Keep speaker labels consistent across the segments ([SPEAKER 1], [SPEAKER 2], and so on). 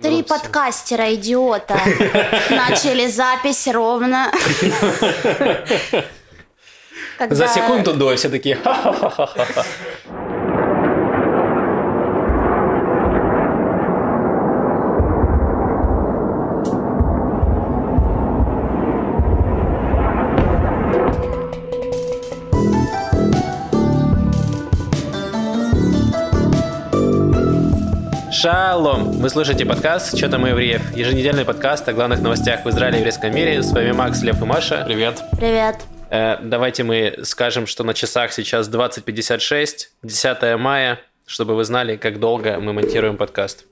[SPEAKER 1] Три подкастера идиота. Начали запись ровно.
[SPEAKER 2] За секунду до все такие Шалом! Вы слушаете подкаст «Что там евреев?» Еженедельный подкаст о главных новостях в Израиле и еврейском мире. С вами Макс, Лев и Маша.
[SPEAKER 3] Привет.
[SPEAKER 1] Привет.
[SPEAKER 2] Э, давайте мы скажем, что на часах сейчас 20.56, 10 мая, чтобы вы знали, как долго мы монтируем подкаст.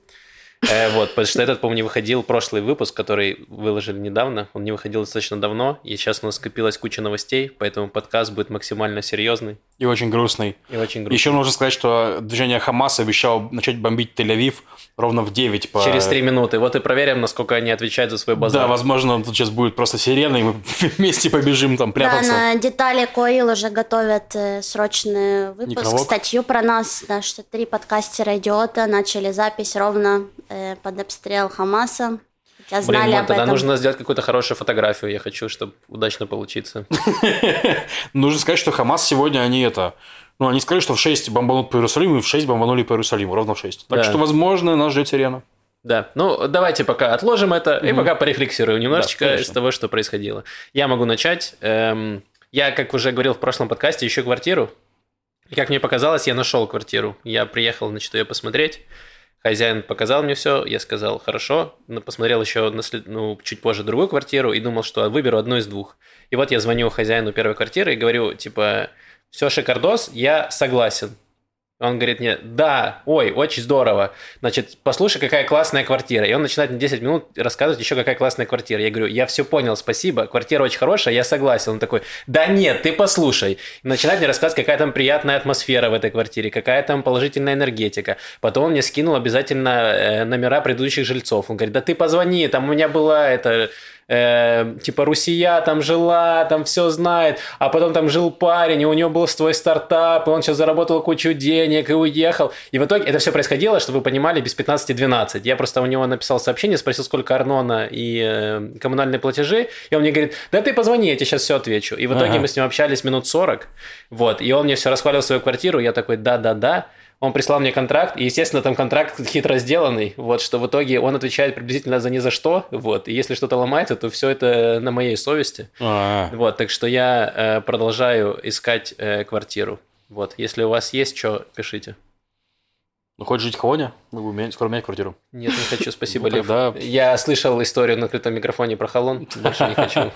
[SPEAKER 2] Э, вот, потому что этот, по-моему, не выходил прошлый выпуск, который выложили недавно. Он не выходил достаточно давно, и сейчас у нас скопилась куча новостей, поэтому подкаст будет максимально серьезный.
[SPEAKER 3] И очень грустный.
[SPEAKER 2] И очень грустный.
[SPEAKER 3] Еще нужно сказать, что движение Хамас обещало начать бомбить Тель-Авив ровно в 9 по...
[SPEAKER 2] Через три минуты. Вот и проверим, насколько они отвечают за свой базар.
[SPEAKER 3] Да, возможно, тут сейчас будет просто сирена, и мы вместе побежим там прятаться.
[SPEAKER 1] Да, на детали Коил уже готовят э, срочный выпуск,
[SPEAKER 3] Некролог.
[SPEAKER 1] статью про нас, да, что три подкастера идиота начали запись ровно э, под обстрел Хамаса. Хотя
[SPEAKER 2] Блин,
[SPEAKER 1] знали
[SPEAKER 2] вот
[SPEAKER 1] об
[SPEAKER 2] тогда
[SPEAKER 1] этом.
[SPEAKER 2] нужно сделать какую-то хорошую фотографию. Я хочу, чтобы удачно получиться.
[SPEAKER 3] Нужно сказать, что Хамас сегодня они это... Ну, они сказали, что в 6 бомбанут по Иерусалиму, и в 6 бомбанули по Иерусалиму, ровно в 6. Так
[SPEAKER 2] Да.
[SPEAKER 3] что, возможно, нас ждет сирена.
[SPEAKER 2] Да, ну давайте пока отложим это и пока порефлексируем немножечко
[SPEAKER 3] Да, конечно.
[SPEAKER 2] из того, что происходило. Я могу начать. Эм, я, как уже говорил в прошлом подкасте, ищу квартиру. И как мне показалось, я нашел квартиру. Я приехал, значит, ее посмотреть. Хозяин показал мне все, я сказал, хорошо. Но посмотрел еще на след- ну, чуть позже другую квартиру и думал, что выберу одну из двух. И вот я звоню хозяину первой квартиры и говорю, типа, все шикардос, я согласен. Он говорит мне, да, ой, очень здорово. Значит, послушай, какая классная квартира. И он начинает мне 10 минут рассказывать еще, какая классная квартира. Я говорю, я все понял, спасибо, квартира очень хорошая, я согласен. Он такой, да нет, ты послушай. И начинает мне рассказывать, какая там приятная атмосфера в этой квартире, какая там положительная энергетика. Потом он мне скинул обязательно э, номера предыдущих жильцов. Он говорит, да ты позвони, там у меня была это э, типа Русия там жила, там все знает, а потом там жил парень, и у него был свой стартап, и он сейчас заработал кучу денег и уехал. И в итоге это все происходило, чтобы вы понимали, без 15-12. Я просто у него написал сообщение, спросил, сколько Арнона и э, коммунальные платежи, и он мне говорит, да ты позвони, я тебе сейчас все отвечу. И в итоге
[SPEAKER 3] Ага.
[SPEAKER 2] мы с ним общались минут 40, вот, и он мне все расхвалил свою квартиру, я такой, да-да-да, он прислал мне контракт, и, естественно, там контракт хитро сделанный, вот, что в итоге он отвечает приблизительно за ни за что, вот, и если что-то ломается, то все это на моей совести,
[SPEAKER 3] А,
[SPEAKER 2] вот, так что я э, продолжаю искать э, квартиру, вот, если у вас есть что, пишите.
[SPEAKER 3] ну, хочешь жить в Холоне? Могу менять- скоро менять квартиру.
[SPEAKER 2] Нет, не хочу, спасибо,
[SPEAKER 3] Ну,
[SPEAKER 2] Лев. Я слышал историю на открытом микрофоне про Холон, больше не хочу.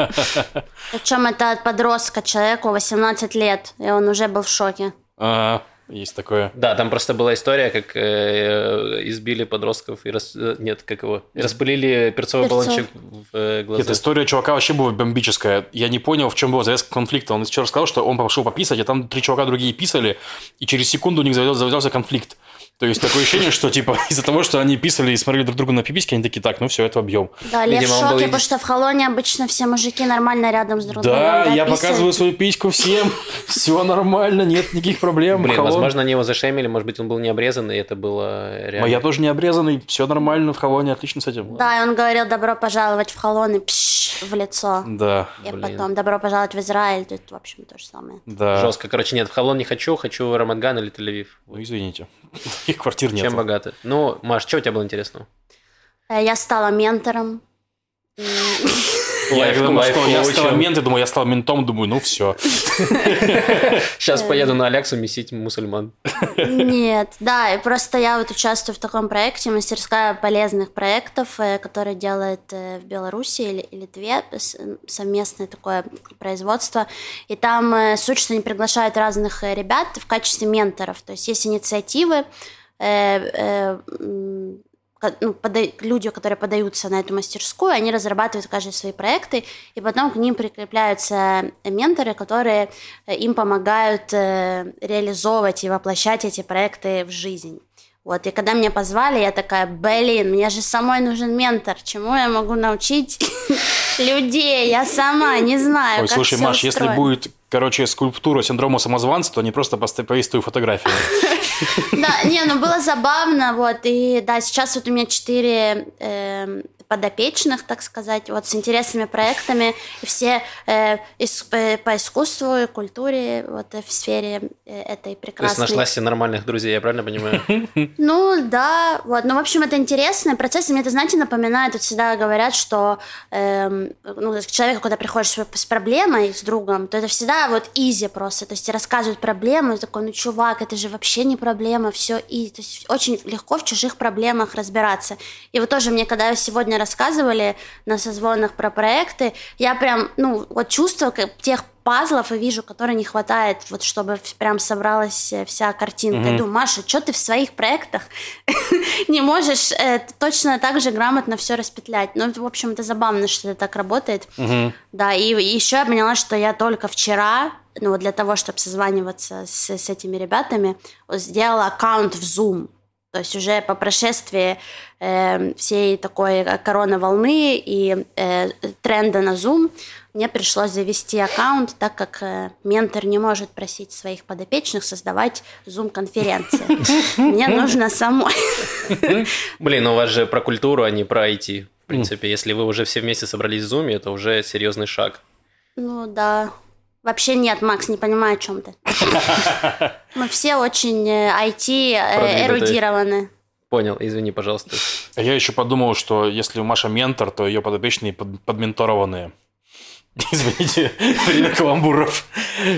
[SPEAKER 1] Причем это от подростка человеку 18 лет, и он уже был в шоке.
[SPEAKER 3] А, есть такое.
[SPEAKER 2] Да, там просто была история, как э, избили подростков и рас... э, нет, как его, и распылили перцовый
[SPEAKER 1] Перцов.
[SPEAKER 2] баллончик в э, глаза.
[SPEAKER 3] Эта история чувака вообще была бомбическая. Я не понял, в чем была завязка конфликта. Он еще рассказал, что он пошел пописать, а там три чувака другие писали, и через секунду у них завязался конфликт. То есть такое ощущение, что типа из-за того, что они писали и смотрели друг другу на пиписьки, они такие, так, ну все, это объем.
[SPEAKER 1] Да, Лев
[SPEAKER 2] Видимо,
[SPEAKER 1] в шоке, потому что в Холоне обычно все мужики нормально рядом с друг другом.
[SPEAKER 3] Да, я показываю свою письку всем, все нормально, нет никаких проблем.
[SPEAKER 2] Блин,
[SPEAKER 3] Холон.
[SPEAKER 2] возможно, они его зашемили, может быть, он был не обрезанный, и это было реально.
[SPEAKER 3] А я тоже не обрезанный, все нормально в Холоне, отлично с этим.
[SPEAKER 1] Да, и он говорил, добро пожаловать в Холон, и в лицо.
[SPEAKER 3] Да,
[SPEAKER 1] И
[SPEAKER 2] Блин.
[SPEAKER 1] потом, добро пожаловать в Израиль, тут, в общем, то же самое.
[SPEAKER 3] да.
[SPEAKER 2] Жестко. Короче, нет, в Холон не хочу, хочу Рамадган или Тель-Авив.
[SPEAKER 3] Ну, извините. Таких квартир нет.
[SPEAKER 2] Чем богаты? Ну, Маш, что у тебя было интересного?
[SPEAKER 1] Э, Я стала ментором.
[SPEAKER 3] Я думал, что я
[SPEAKER 2] лайф-коучем.
[SPEAKER 3] стал мент, я думаю, я стал ментом, думаю, ну все.
[SPEAKER 2] Сейчас поеду на Аляксу месить мусульман.
[SPEAKER 1] Нет, да, и просто я вот участвую в таком проекте, мастерская полезных проектов, э, который делает э, в Беларуси или, Литве совместное такое производство. И там э, суть, что они приглашают разных ребят в качестве менторов. То есть есть инициативы, ну, пода- люди, которые подаются на эту мастерскую, они разрабатывают каждый свои проекты, и потом к ним прикрепляются менторы, которые э, им помогают э, реализовывать и воплощать эти проекты в жизнь. Вот, и когда меня позвали, я такая, блин, мне же самой нужен ментор, чему я могу научить людей, я сама не знаю,
[SPEAKER 3] Ой, слушай, Маш, если
[SPEAKER 1] устроено».
[SPEAKER 3] будет короче, скульптура синдрома самозванца, то они просто повесят твою фотографию.
[SPEAKER 1] Да, не, ну было забавно, вот, и да, сейчас вот у меня четыре эм, подопечных, так сказать, вот с интересными проектами, все э, ис- э, по искусству и культуре, вот э, в сфере э, этой
[SPEAKER 2] То есть
[SPEAKER 1] прекрасной.
[SPEAKER 2] нашла себе нормальных друзей, я правильно понимаю?
[SPEAKER 1] Ну, да, вот, ну, в общем, это интересный процесс, и мне это, знаете, напоминает, вот всегда говорят, что, эм, ну, к человеку, когда приходишь с проблемой, с другом, то это всегда вот изи просто, то есть рассказывают проблему, такой, ну, чувак, это же вообще не проблема, все и, то есть очень легко в чужих проблемах разбираться. И вот тоже мне, когда сегодня рассказывали на созвонах про проекты, я прям, ну, вот чувствую как тех пазлов и вижу, которые не хватает, вот чтобы прям собралась э, вся картинка. Я думаю, Маша, что ты в своих проектах не можешь э, точно так же грамотно все распетлять? Ну, в общем, это забавно, что это так работает. Да, и, еще я поняла, что я только вчера, ну, для того, чтобы созваниваться с, с этими ребятами, сделала аккаунт в Zoom. То есть уже по прошествии э, всей такой э, корона-волны и э, тренда на Zoom мне пришлось завести аккаунт, так как э, ментор не может просить своих подопечных создавать Zoom-конференции. Мне нужно самой.
[SPEAKER 2] Блин, у вас же про культуру, а не про IT. В принципе, если вы уже все вместе собрались в Zoom, это уже серьезный шаг.
[SPEAKER 1] Ну да. Вообще нет, Макс, не понимаю, о чем ты. Мы все очень э, IT э, эрудированы.
[SPEAKER 2] Понял, извини, пожалуйста.
[SPEAKER 3] А Я еще подумал, что если у Маша ментор, то ее подопечные под- подменторованные. Извините, время каламбуров.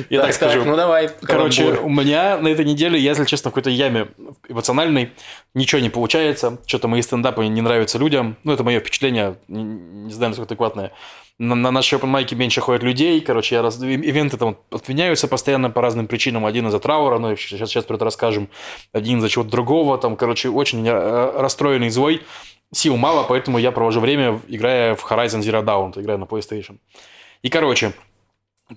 [SPEAKER 3] Я так скажу.
[SPEAKER 2] ну давай,
[SPEAKER 3] Короче,
[SPEAKER 2] каламбур.
[SPEAKER 3] у меня на этой неделе, я, если честно, в какой-то яме эмоциональной, ничего не получается, что-то мои стендапы не нравятся людям, ну, это мое впечатление, не, не знаю, насколько адекватное. На, на наши open майки меньше ходят людей, короче, я раз, ивенты там отменяются постоянно по разным причинам, один из-за траура, ну, сейчас, сейчас про это расскажем, один из-за чего-то другого, там, короче, очень э, расстроенный, злой, сил мало, поэтому я провожу время, играя в Horizon Zero Dawn, играя на PlayStation. И, короче,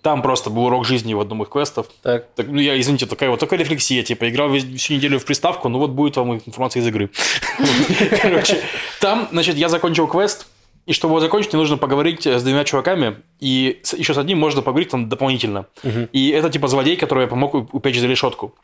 [SPEAKER 3] там просто был урок жизни в одном из квестов,
[SPEAKER 2] Так,
[SPEAKER 3] так, ну, я, извините, такая вот такая рефлексия, типа, играл всю неделю в приставку, ну вот будет вам информация из игры. Короче, там, значит, я закончил квест, и чтобы его закончить, мне нужно поговорить с двумя чуваками, и еще с одним можно поговорить там дополнительно. И это, типа, злодей, который я помог упечь за решетку.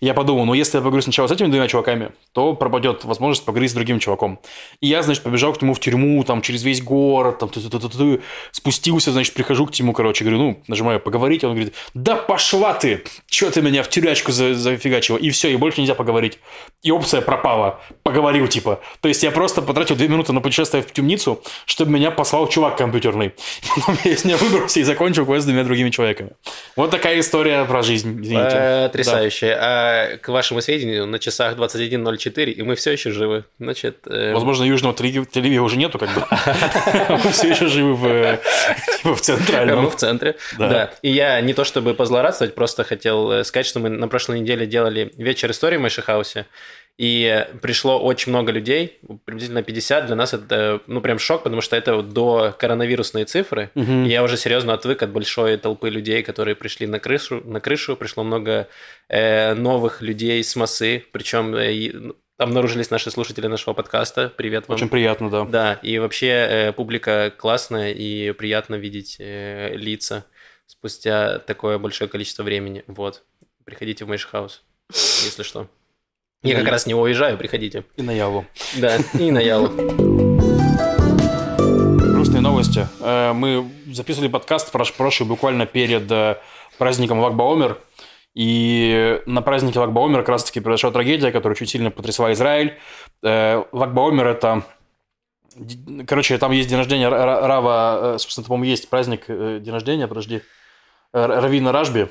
[SPEAKER 3] Я подумал, ну если я поговорю сначала с этими двумя чуваками, то пропадет возможность поговорить с другим чуваком. И я, значит, побежал к нему в тюрьму, там, через весь город, там, ту-ту-ту-ту-ту. спустился, значит, прихожу к нему, короче, говорю, ну, нажимаю поговорить, он говорит, да пошла ты, что ты меня в тюрячку за- зафигачила, и все, и больше нельзя поговорить. И опция пропала, поговорил, типа. То есть я просто потратил две минуты на путешествие в темницу, чтобы меня послал чувак компьютерный. Потом я из нее выбрался и закончил квест с двумя другими человеками. Вот такая история про жизнь, извините.
[SPEAKER 2] Э, Потрясающе. А к вашему сведению, на часах 21.04, и мы все еще живы. Значит, э,
[SPEAKER 3] Возможно, южного телевизора уже нету, как бы. Мы все еще живы в, э, в
[SPEAKER 2] мы
[SPEAKER 3] центральном.
[SPEAKER 2] в центре.
[SPEAKER 3] Да.
[SPEAKER 2] Да. И я не то чтобы позлорадствовать, просто хотел э, сказать, что мы на прошлой неделе делали вечер истории в Мэшихаусе, и пришло очень много людей, приблизительно 50. Для нас это, ну, прям шок, потому что это вот до коронавирусные цифры. И я уже серьезно отвык от большой толпы людей, которые пришли на крышу. На крышу пришло много э, новых людей с массы, причем э, ну, обнаружились наши слушатели нашего подкаста. Привет вам.
[SPEAKER 3] Очень приятно, да.
[SPEAKER 2] Да, и вообще э, публика классная, и приятно видеть э, лица спустя такое большое количество времени. Вот. Приходите в Мэйшхаус, если что. Я как раз не уезжаю, приходите.
[SPEAKER 3] И на Ялу.
[SPEAKER 2] Да, и на Ялу.
[SPEAKER 3] Грустные новости. Э, Мы записывали подкаст прош- прошлый буквально перед э, праздником Лагбаомер. И на празднике Лагбаомер как раз-таки произошла трагедия, которая чуть сильно потрясла Израиль. Э, Лагбаомер – это... Короче, там есть день рождения Ра- Ра- Рава... Собственно, по-моему, есть праздник день рождения, подожди. Равина Ражби,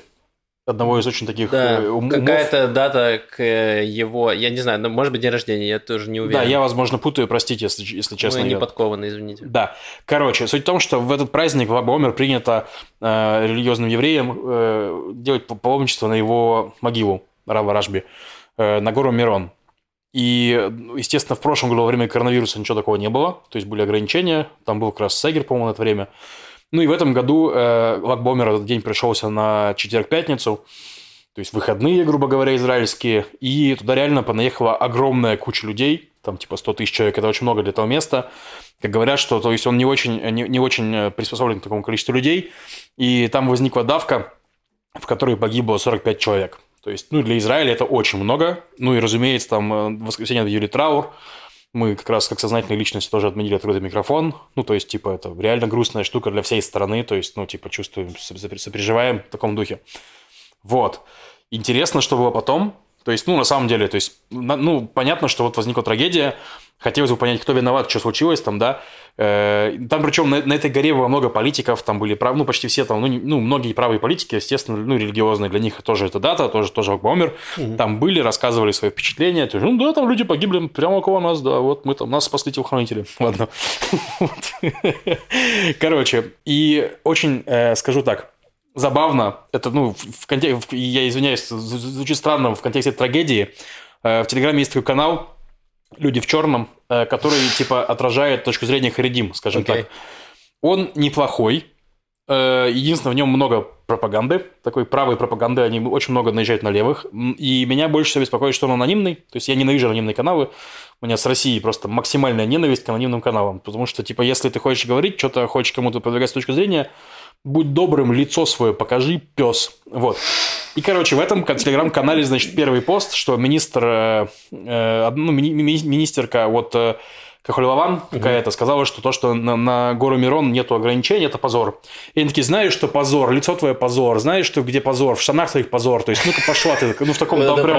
[SPEAKER 3] одного из очень таких
[SPEAKER 2] Да,
[SPEAKER 3] э, умов.
[SPEAKER 2] какая-то дата к его, я не знаю, ну, может быть, день рождения, я тоже не уверен.
[SPEAKER 3] Да, я, возможно, путаю, простите, если, если честно.
[SPEAKER 2] Мы не
[SPEAKER 3] я-
[SPEAKER 2] подкованы, извините.
[SPEAKER 3] Да. Короче, суть в том, что в этот праздник в Лагбаомер принято э, религиозным евреям э, делать паломничество на его могилу, Рава Рашби, э, на гору Мирон. И, естественно, в прошлом году во время коронавируса ничего такого не было, то есть были ограничения, там был как раз Сегер, по-моему, на это время. Ну и в этом году э, Лагбаомер этот день пришелся на четверг-пятницу, то есть выходные, грубо говоря, израильские, и туда реально понаехала огромная куча людей, там типа 100 тысяч человек, это очень много для этого места. Как говорят, что то есть он не очень, не, не очень э, приспособлен к такому количеству людей, и там возникла давка, в которой погибло 45 человек. То есть, ну, для Израиля это очень много. Ну, и, разумеется, там э, в воскресенье объявили траур. Мы как раз как сознательные личности тоже отменили открытый микрофон. Ну, то есть, типа, это реально грустная штука для всей страны. То есть, ну, типа, чувствуем, сопереживаем в таком духе. Вот. Интересно, что было потом. То есть, ну, на самом деле, то есть, ну, понятно, что вот возникла трагедия, хотелось бы понять, кто виноват, что случилось там, да. Э, там, причем, на, на этой горе было много политиков, там были, прав, ну, почти все там, ну, ну, многие правые политики, естественно, ну, религиозные, для них тоже это дата, тоже, тоже умер. Угу. Там были, рассказывали свои впечатления, то есть, ну, да, там люди погибли прямо около нас, да, вот мы там, нас спасли телохранители, ладно. Короче, и очень, э, скажу так, забавно, это, ну, в контексте, я извиняюсь, звучит странно в контексте трагедии. Э, в Телеграме есть такой канал «Люди в черном», э, который, типа, отражает точку зрения Харидим, скажем okay. так. Он неплохой, э, единственное, в нем много пропаганды, такой правой пропаганды, они очень много наезжают на левых, и меня больше всего беспокоит, что он анонимный, то есть я ненавижу анонимные каналы, у меня с Россией просто максимальная ненависть к анонимным каналам, потому что, типа, если ты хочешь говорить, что-то хочешь кому-то продвигать с точки зрения, будь добрым, лицо свое покажи, пес. Вот. И, короче, в этом телеграм-канале, значит, первый пост, что министр, э, э, ну, мини, министерка вот Кахулеван какая-то сказала, что то, что на, на гору Мирон нету ограничений, это позор. И они такие, знаешь, что позор, лицо твое позор, знаешь, что где позор, в штанах твоих позор, то есть, ну-ка пошла ты, ну в таком, там прям,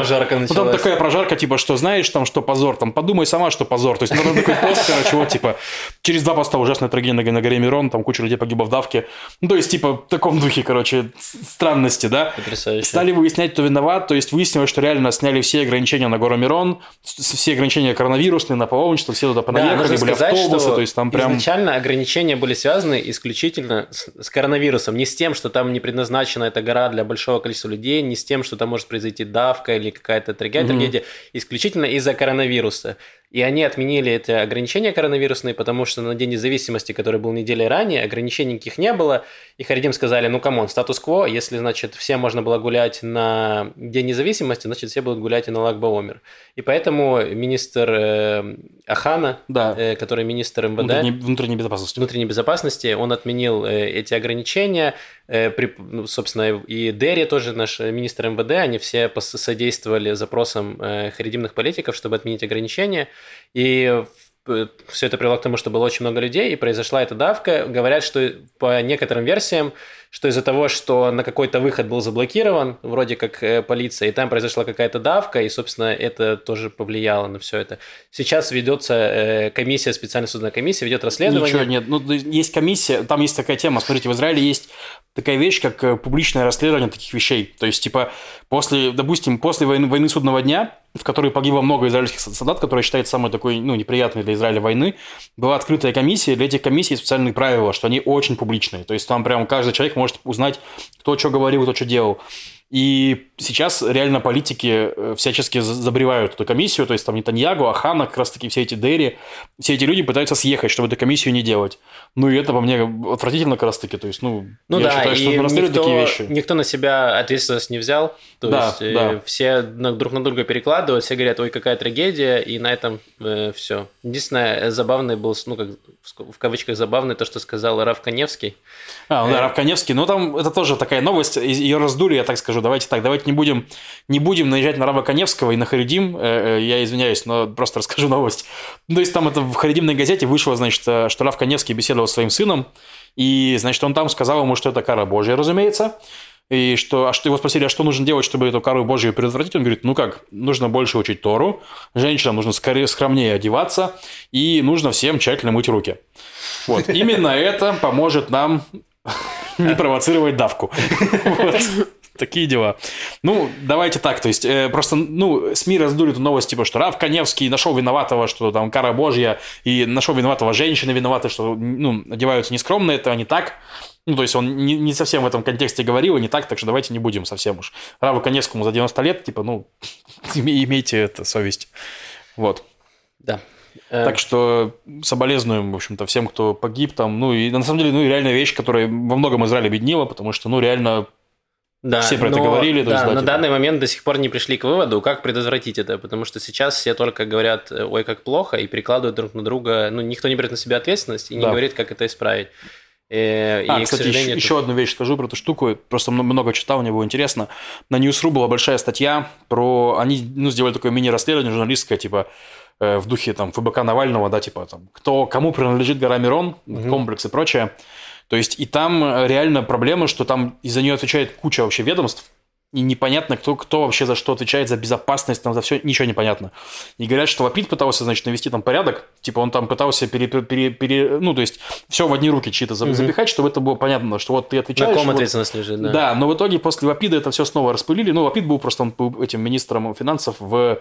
[SPEAKER 3] ну, там такая прожарка, типа, что знаешь, там, что позор, там, подумай сама, что позор, то есть, ну, такой пост, короче, вот, типа, через два поста ужасная трагедия на, на горе Мирон, там куча людей погибло в давке, ну, то есть, типа, в таком духе, короче, странности, да. Потрясающе. Стали выяснять, кто виноват, то есть, выяснилось, что реально сняли все ограничения на гору Мирон, все ограничения коронавирусные, на паломничество, все туда понаехали, да, были сказать, автобусы, то есть там прям...
[SPEAKER 2] Изначально ограничения были связаны исключительно с, с коронавирусом, не с тем, что там не предназначена эта гора для большого количества людей, не с тем, что там может произойти давка или какая-то трагедия, угу. трагедия исключительно из-за коронавируса. И они отменили эти ограничения коронавирусные, потому что на День независимости, который был неделей ранее, ограничений никаких не было. И Харедим сказали, ну come on, статус-кво, если, значит, все можно было гулять на День независимости, значит, все будут гулять и на Лагбаомер. И поэтому министр э, Ахана, да. э, который министр МВД...
[SPEAKER 3] Внутренней, внутренней безопасности.
[SPEAKER 2] Внутренней безопасности, он отменил э, эти ограничения. Э, ну, собственно, и Дерри тоже, наш министр МВД, они все содействовали запросам э, харедимных политиков, чтобы отменить ограничения. И все это привело к тому, что было очень много людей, и произошла эта давка. Говорят, что по некоторым версиям что из-за того, что на какой-то выход был заблокирован, вроде как э, полиция, и там произошла какая-то давка, и, собственно, это тоже повлияло на все это. Сейчас ведется э, комиссия, специальная судная комиссия, ведет расследование.
[SPEAKER 3] Ничего нет, ну, есть комиссия, там есть такая тема, смотрите, в Израиле есть такая вещь, как э, публичное расследование таких вещей. То есть, типа, после, допустим, после войны, войны судного дня, в которой погибло много израильских солдат, которая считается самой такой, ну, неприятной для Израиля войны, была открытая комиссия, для этих комиссий специальные правила, что они очень публичные. То есть, там прям каждый человек может узнать, кто что говорил, кто что делал. И сейчас реально политики э, всячески забревают эту комиссию, то есть там Нетаньягу, Ахана, как раз таки все эти Дерри, все эти люди пытаются съехать, чтобы эту комиссию не делать. Ну и это по мне отвратительно как раз таки, то есть, ну,
[SPEAKER 2] ну я да, считаю, что никто, такие вещи. Никто на себя ответственность не взял, то да, есть э, да. все друг на друга перекладывают, все говорят, ой, какая трагедия, и на этом э, все. Единственное, забавный был, ну как в кавычках забавный, то, что сказал Раф Коневский.
[SPEAKER 3] А, ну да, э, Раф Коневский, ну там это тоже такая новость, ее раздули, я так скажу, давайте так, давайте не будем, не будем наезжать на Рава Коневского и на Харидим, э, э, я извиняюсь, но просто расскажу новость. Ну, то есть там это в Харидимной газете вышло, значит, э, что Рав Коневский беседовал со своим сыном, и, значит, он там сказал ему, что это кара Божья, разумеется, и что, а что его спросили, а что нужно делать, чтобы эту кару Божью предотвратить? Он говорит, ну как, нужно больше учить Тору, женщинам нужно скорее скромнее одеваться, и нужно всем тщательно мыть руки. Вот, именно это поможет нам не провоцировать давку. Такие дела. Ну, давайте так, то есть, э, просто, ну, СМИ раздули эту новость, типа, что Рав Коневский нашел виноватого, что там кара божья, и нашел виноватого женщины виноваты, что, ну, одеваются нескромно, это не так. Ну, то есть, он не, не совсем в этом контексте говорил, и не так, так что давайте не будем совсем уж. Раву Коневскому за 90 лет, типа, ну, имейте это совесть. Вот.
[SPEAKER 2] Да.
[SPEAKER 3] Так что соболезнуем, в общем-то, всем, кто погиб там. Ну, и на самом деле, ну, и реальная вещь, которая во многом Израиль объединила, потому что, ну, реально
[SPEAKER 2] да, все про но, это говорили. Да, есть, да, на типа... данный момент до сих пор не пришли к выводу, как предотвратить это, потому что сейчас все только говорят, ой, как плохо, и перекладывают друг на друга, ну, никто не берет на себя ответственность и не да. говорит, как это исправить. Э,
[SPEAKER 3] А,
[SPEAKER 2] и, к
[SPEAKER 3] кстати,
[SPEAKER 2] сожалению,
[SPEAKER 3] еще,
[SPEAKER 2] это-
[SPEAKER 3] еще одну вещь скажу про эту штуку. Просто мно- много читал, мне было интересно. На Newsru была большая статья про... Они ну, сделали такое мини-расследование журналистское, типа э, в духе там ФБК Навального, да, типа там, кто, кому принадлежит гора Мирон,
[SPEAKER 2] Мгм.
[SPEAKER 3] комплекс и прочее. То есть, и там э, реально проблема, что там из-за нее отвечает куча вообще ведомств, и непонятно, кто, кто вообще за что отвечает, за безопасность, там, за все, ничего не понятно. И говорят, что Вапит пытался, значит, навести там порядок, типа он там пытался пере, пере- пере- ну, то есть, все в одни руки чьи-то запихать, чтобы это было понятно, что вот ты
[SPEAKER 2] На
[SPEAKER 3] отвечаешь.
[SPEAKER 2] ком
[SPEAKER 3] вот-
[SPEAKER 2] ответственность лежит, да.
[SPEAKER 3] да. но в итоге после Вапида это все снова распылили. Ну, Вапид был просто он был этим министром финансов в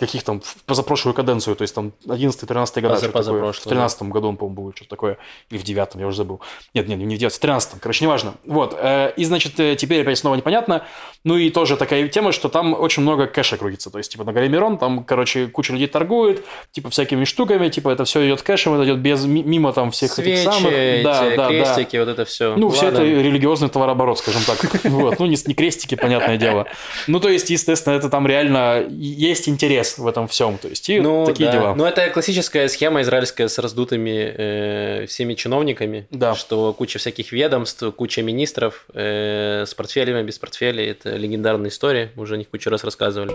[SPEAKER 3] каких там, позапрошлую каденцию, то есть там 11-13 года.
[SPEAKER 2] Позапрошлую,
[SPEAKER 3] В 13 году он, по-моему, был, что-то такое. Или в 9 я уже забыл. Нет, нет, не в 9 в 13 короче, неважно. Вот. э, И, значит, э, теперь опять снова непонятно. Ну и тоже такая тема, что там очень много кэша крутится. То есть, типа, на горе Мирон, там, короче, куча людей торгует, типа, всякими штуками, типа, это все идет кэшем, это идет без, ми- мимо там всех этих
[SPEAKER 2] Свечи,
[SPEAKER 3] самых.
[SPEAKER 2] эти крестики, вот это все.
[SPEAKER 3] Ну, все это религиозный товарооборот, скажем так. Вот. Ну, не крестики, понятное дело. Ну, то есть, естественно, это там реально есть интерес в этом всем. То есть, и
[SPEAKER 2] Ну,
[SPEAKER 3] такие
[SPEAKER 2] да.
[SPEAKER 3] дела.
[SPEAKER 2] Ну, это классическая схема израильская с раздутыми э, всеми чиновниками,
[SPEAKER 3] Да.
[SPEAKER 2] что куча всяких ведомств, куча министров э, с портфелями, без портфелей. Это легендарная история, уже о них кучу раз рассказывали.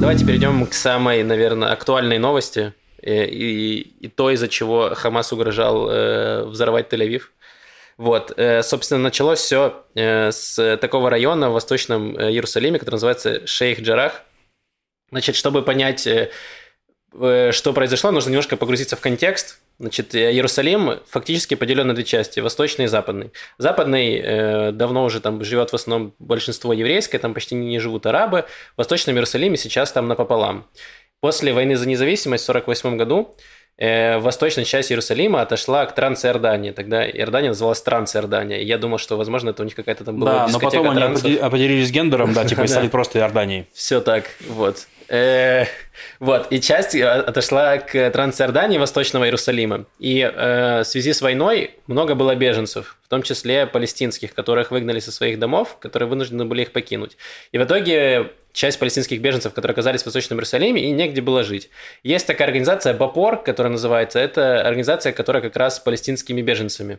[SPEAKER 2] Давайте перейдем к самой, наверное, актуальной новости э, и, и то, из-за чего Хамас угрожал э, взорвать Тель-Авив. Вот, э, собственно, началось все с такого района в Восточном э, Иерусалиме, который называется Шейх-Джарах. Значит, чтобы понять, э, э, что произошло, нужно немножко погрузиться в контекст. Значит, э, Иерусалим фактически поделен на две части, восточный и западный. Западный э, давно уже там живет в основном большинство еврейское, там почти не живут арабы. В Восточном Иерусалиме сейчас там напополам. После войны за независимость в 1948 году э, восточная часть Иерусалима отошла к Трансиордании. Тогда Иордания называлась Трансиордания. Я думал, что, возможно, это у них какая-то там была
[SPEAKER 3] Да, но потом они
[SPEAKER 2] трансов.
[SPEAKER 3] определи- определились гендером, да, типа и стали просто Иорданией.
[SPEAKER 2] Все так, вот. Вот, и часть э, отошла к Трансиордании Восточного Иерусалима. И э, в связи с войной много было беженцев, в том числе палестинских, которых выгнали со своих домов, которые вынуждены были их покинуть. И в итоге часть палестинских беженцев, которые оказались в Восточном Иерусалиме, и негде было жить. Есть такая организация БАПОР, которая называется, это организация, которая как раз с палестинскими беженцами.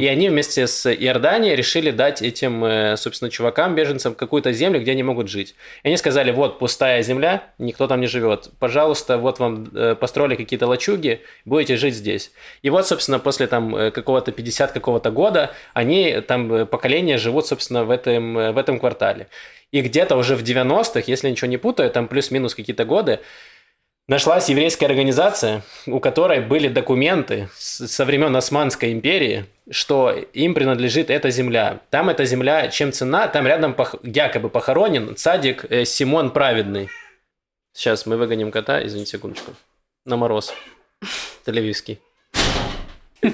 [SPEAKER 2] И они вместе с Иорданией решили дать этим, э, собственно, чувакам, беженцам, какую-то землю, где они могут жить. И они сказали, вот пустая земля, никто там не живет. Пожалуйста, вот вам э, построили какие-то лачуги, будете жить здесь. И вот, собственно, после там э, какого-то 50 какого-то года, они там э, поколения живут, собственно, в этом, в этом квартале. И где-то уже в 90-х, если ничего не путаю, там плюс-минус какие-то годы, Нашлась еврейская организация, у которой были документы со времен Османской империи, что им принадлежит эта земля. Там эта земля, чем цена, там рядом пох- якобы похоронен цадик Симон Праведный. Сейчас мы выгоним кота, извините секундочку, на мороз. Тель-Авивский.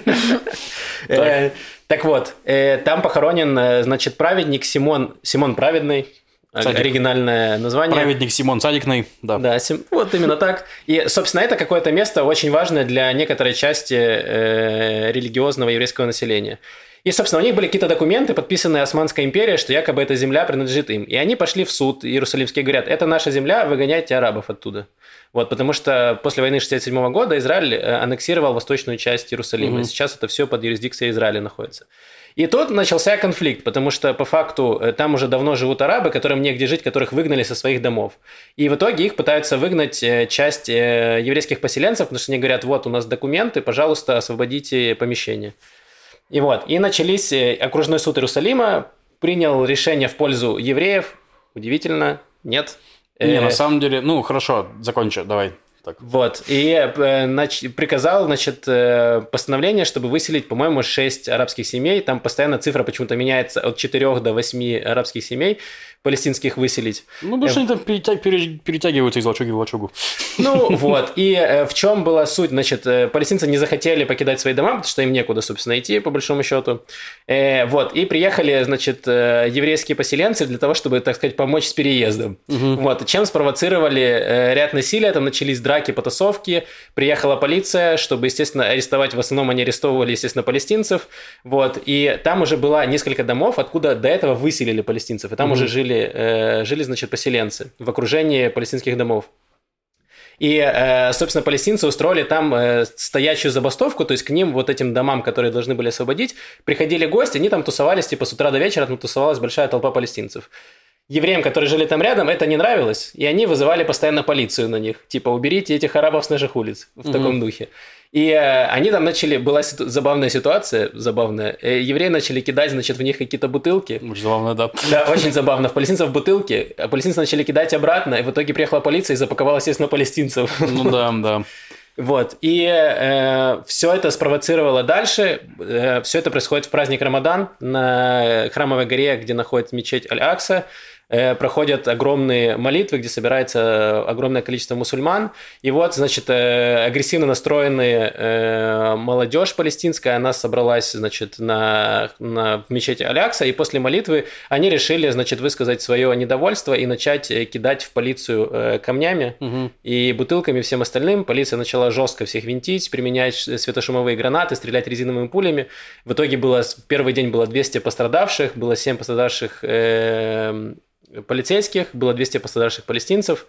[SPEAKER 2] Э, Так вот, э, там похоронен, э, значит, праведник Симон, Симон Праведный,
[SPEAKER 3] Цадик.
[SPEAKER 2] оригинальное название.
[SPEAKER 3] Праведник Симон Садикный, да.
[SPEAKER 2] Да, сим- вот именно так. И, собственно, это какое-то место очень важное для некоторой части э, религиозного еврейского населения. И, собственно, у них были какие-то документы, подписанные Османской империей, что якобы эта земля принадлежит им. И они пошли в суд иерусалимский и говорят, это наша земля, выгоняйте арабов оттуда. Вот, потому что после войны 67 года Израиль э, аннексировал восточную часть Иерусалима. И сейчас это все под юрисдикцией Израиля находится. И тут начался конфликт, потому что по факту э, там уже давно живут арабы, которым негде жить, которых выгнали со своих домов. И в итоге их пытаются выгнать э, часть еврейских поселенцев, потому что они говорят, вот у нас документы, пожалуйста, освободите помещение. И вот, и начались, э, окружной суд Иерусалима принял решение в пользу евреев. Удивительно, нет.
[SPEAKER 3] Не,
[SPEAKER 2] Э,
[SPEAKER 3] на самом деле, ну, хорошо, закончу, давай. Так.
[SPEAKER 2] вот, и э, нач- приказал, значит, э, постановление, чтобы выселить, по-моему, 6 арабских семей. Там постоянно цифра почему-то меняется от 4 до 8 арабских семей палестинских выселить.
[SPEAKER 3] Ну, потому что они там перетя- пере- перетягиваются из лачуги в лачугу.
[SPEAKER 2] Ну вот, и э, в чем была суть? Значит, э, палестинцы не захотели покидать свои дома, потому что им некуда, собственно, идти, по большому счету. Э, вот, и приехали, значит, э, еврейские поселенцы для того, чтобы, так сказать, помочь с переездом. Вот, чем спровоцировали э, ряд насилия, там начались драки, потасовки, приехала полиция, чтобы, естественно, арестовать, в основном они арестовывали, естественно, палестинцев, вот, и там уже было несколько домов, откуда до этого выселили палестинцев, и там уже жили, э, жили, значит, поселенцы в окружении палестинских домов. И, э, собственно, палестинцы устроили там э, стоячую забастовку, то есть к ним, вот этим домам, которые должны были освободить, приходили гости, они там тусовались, типа с утра до вечера там тусовалась большая толпа палестинцев. Евреям, которые жили там рядом, это не нравилось, и они вызывали постоянно полицию на них. Типа, уберите этих арабов с наших улиц в угу. таком духе. И э, они там начали, была ситу- забавная ситуация, забавная. Э, евреи начали кидать, значит, в них какие-то бутылки.
[SPEAKER 3] Очень забавно, да.
[SPEAKER 2] Да, очень забавно. В палестинцев бутылки, а палестинцы начали кидать обратно, и в итоге приехала полиция и запаковала, естественно, палестинцев.
[SPEAKER 3] Ну да, да.
[SPEAKER 2] Вот. И э, все это спровоцировало дальше. Э, все это происходит в праздник Рамадан на Храмовой горе, где находится мечеть Аль-Акса. Э, проходят огромные молитвы, где собирается огромное количество мусульман. И вот, значит, э, агрессивно настроенная э, молодежь палестинская, она собралась, значит, на, на, в мечети Алякса, и после молитвы они решили, значит, высказать свое недовольство и начать кидать в полицию камнями угу. и бутылками всем остальным. Полиция начала жестко всех винтить, применять светошумовые гранаты, стрелять резиновыми пулями. В итоге было, в первый день было 200 пострадавших, было 7 пострадавших полицейских, было 200 пострадавших палестинцев.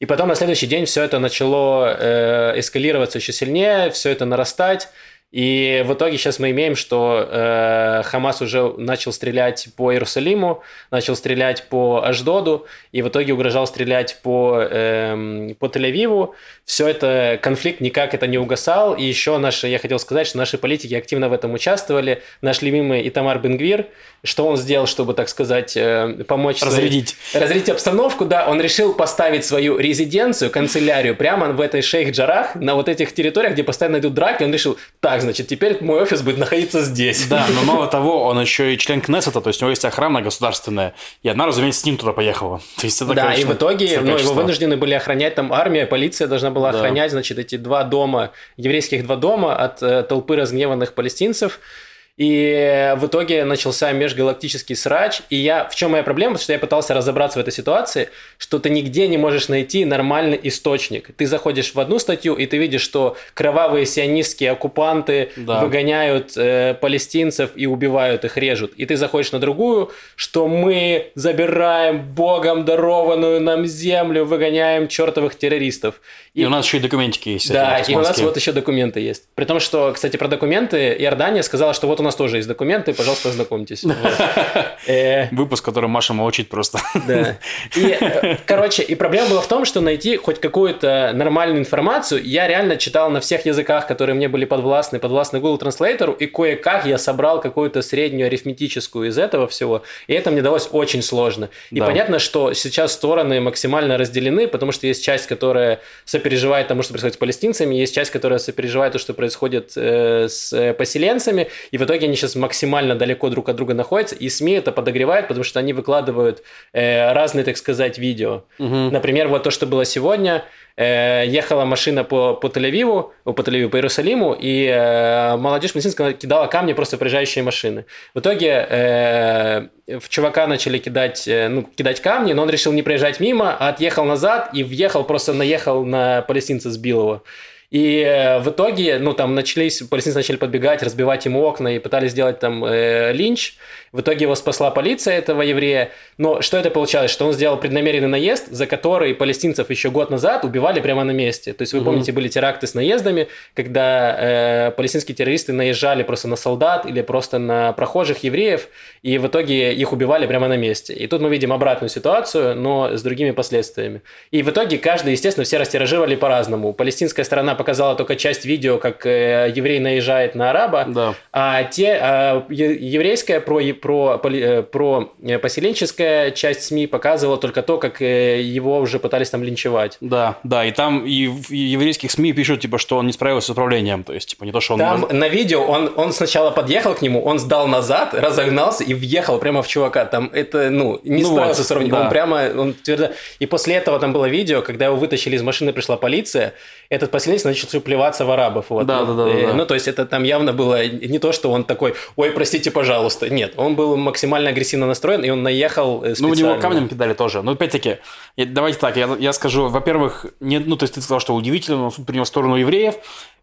[SPEAKER 2] И потом на следующий день все это начало э, эскалироваться еще сильнее, все это нарастать. И в итоге сейчас мы имеем, что э, Хамас уже начал стрелять по Иерусалиму, начал стрелять по Аждоду, и в итоге угрожал стрелять по, э, по Тель-Авиву. Все это, конфликт никак это не угасал. И еще наши, я хотел сказать, что наши политики активно в этом участвовали. Наш любимый Итамар Бенгвир, что он сделал, чтобы, так сказать, э, помочь...
[SPEAKER 3] Разрядить.
[SPEAKER 2] Своей, разрядить обстановку, да. Он решил поставить свою резиденцию, канцелярию прямо в этой Шейх-Джарах, на вот этих территориях, где постоянно идут драки. Он решил, так, так, значит, теперь мой офис будет находиться здесь.
[SPEAKER 3] Да, но мало того, он еще и член Кнессета, то есть у него есть охрана государственная, и одна, разумеется, с ним туда поехала. То есть
[SPEAKER 2] это, да, конечно, и в итоге ну, его вынуждены были охранять там армия, полиция должна была охранять, да. значит, эти два дома, еврейских два дома от э, толпы разгневанных палестинцев. И в итоге начался межгалактический срач. И я, в чем моя проблема? Потому что я пытался разобраться в этой ситуации, что ты нигде не можешь найти нормальный источник. Ты заходишь в одну статью, и ты видишь, что кровавые сионистские оккупанты да. выгоняют э, палестинцев и убивают их, режут. И ты заходишь на другую, что мы забираем Богом дарованную нам землю, выгоняем чертовых террористов.
[SPEAKER 3] И, и у нас еще и документики есть.
[SPEAKER 2] Да, и у нас вот еще документы есть. При том, что, кстати, про документы Иордания сказала, что вот у нас тоже есть документы, пожалуйста, ознакомьтесь.
[SPEAKER 3] Э, Выпуск, который Маша молчит просто.
[SPEAKER 2] Да. И, э, короче, и проблема была в том, что найти хоть какую-то нормальную информацию, я реально читал на всех языках, которые мне были подвластны, подвластны Google Translator, и кое-как я собрал какую-то среднюю арифметическую из этого всего, и это мне далось очень сложно. И понятно, что сейчас стороны максимально разделены, потому что есть часть, которая сопереживает тому, что происходит с палестинцами, есть часть, которая сопереживает то, что происходит э, с поселенцами, и в итоге они сейчас максимально далеко друг от друга находятся, и СМИ это подогревает, потому что они выкладывают э, разные, так сказать, видео. Угу. Например, вот то, что было сегодня, э, ехала машина по, по Тель-Авиву, по Тель-Авиву, по Иерусалиму, и э, молодежь палестинская кидала камни просто в проезжающие машины. В итоге э, в чувака начали кидать, э, ну, кидать камни, но он решил не проезжать мимо, а отъехал назад и въехал, просто наехал на палестинца, сбил его. И э, в итоге, ну, там начались, палестинцы начали подбегать, разбивать ему окна и пытались сделать там э, линч. В итоге его спасла полиция этого еврея. Но что это получалось? Что он сделал преднамеренный наезд, за который палестинцев еще год назад убивали прямо на месте. То есть, вы mm помните, были теракты с наездами, когда э, палестинские террористы наезжали просто на солдат или просто на прохожих евреев, и в итоге их убивали прямо на месте. И тут мы видим обратную ситуацию, но с другими последствиями. И в итоге каждый, естественно, все растиражировали по-разному. Палестинская сторона показала только часть видео, как э, еврей наезжает на араба, да. а те, э, еврейская про про, э, про поселенческая часть СМИ показывала только то, как его уже пытались там линчевать.
[SPEAKER 3] Да, да, и там и в еврейских СМИ пишут, типа, что он не справился с управлением, то есть, типа, не то, что он...
[SPEAKER 2] Там на видео он, он сначала подъехал к нему, он сдал назад, разогнался и въехал прямо в чувака. Там это, ну, не ну справился вот, с уравнением. Да. Он прямо, он твердо... И после этого там было видео, когда его вытащили из машины, пришла полиция, этот поселенец начал плеваться в арабов. Вот.
[SPEAKER 3] Да, да, да, да.
[SPEAKER 2] Ну, то есть, это там явно было не то, что он такой, ой, простите, пожалуйста. Нет, он был максимально агрессивно настроен, и он наехал специально.
[SPEAKER 3] Ну, у него камнем кидали тоже. Ну, опять-таки, давайте так, я, я скажу, во-первых, не, ну, то есть, ты сказал, что удивительно, но суд принял сторону евреев.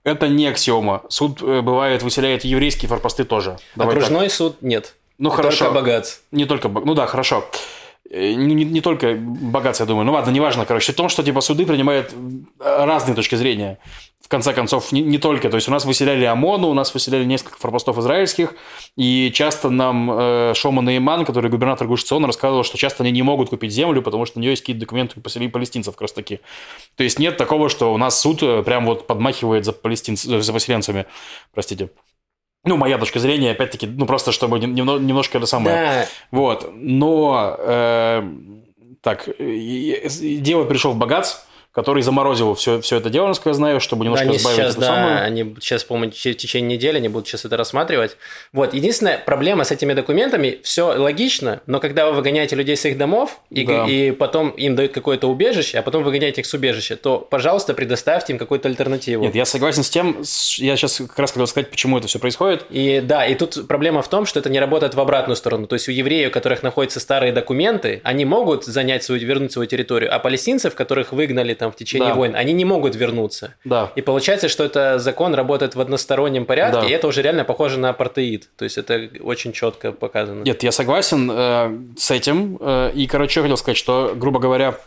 [SPEAKER 3] Это не аксиома. Суд, э, бывает, выселяет еврейские форпосты тоже.
[SPEAKER 2] Давай Окружной так. суд нет.
[SPEAKER 3] Ну, хорошо.
[SPEAKER 2] Только богат.
[SPEAKER 3] Не только богат. Ну да, хорошо. Э, не, не только богатство, я думаю, ну ладно, неважно, короче, в том, что типа суды принимают разные точки зрения. В конце концов, не, не только. То есть у нас выселяли ОМОНу, у нас выселяли несколько форпостов израильских, и часто нам э, Шома Нейман, который губернатор Гушициона, рассказывал, что часто они не могут купить землю, потому что на нее есть какие-то документы поселили палестинцев как раз таки. То есть нет такого, что у нас суд э, прям вот подмахивает за, палестинц... за поселенцами. Простите. Ну, моя точка зрения, опять-таки, ну, просто чтобы немного, немножко это самое. Да. Вот. Но, э, так, дело пришел в богатство, который заморозил все, все это дело, насколько я знаю, чтобы немножко
[SPEAKER 2] они сейчас, да, самую. они сейчас, по-моему, в течение недели они будут сейчас это рассматривать. Вот, единственная проблема с этими документами, все логично, но когда вы выгоняете людей с их домов, и, да. и потом им дают какое-то убежище, а потом выгоняете их с убежища, то, пожалуйста, предоставьте им какую-то альтернативу.
[SPEAKER 3] Нет, я согласен с тем, я сейчас как раз хотел сказать, почему это все происходит.
[SPEAKER 2] И да, и тут проблема в том, что это не работает в обратную сторону. То есть у евреев, у которых находятся старые документы, они могут занять свою, вернуть свою территорию, а палестинцев, которых выгнали там там в течение да. войн, они не могут вернуться.
[SPEAKER 3] Да.
[SPEAKER 2] И получается, что это закон работает в одностороннем порядке, да. и это уже реально похоже на апартеид. То есть это очень четко показано.
[SPEAKER 3] Нет, я согласен э, с этим. Э, и, короче, я хотел сказать, что, грубо говоря,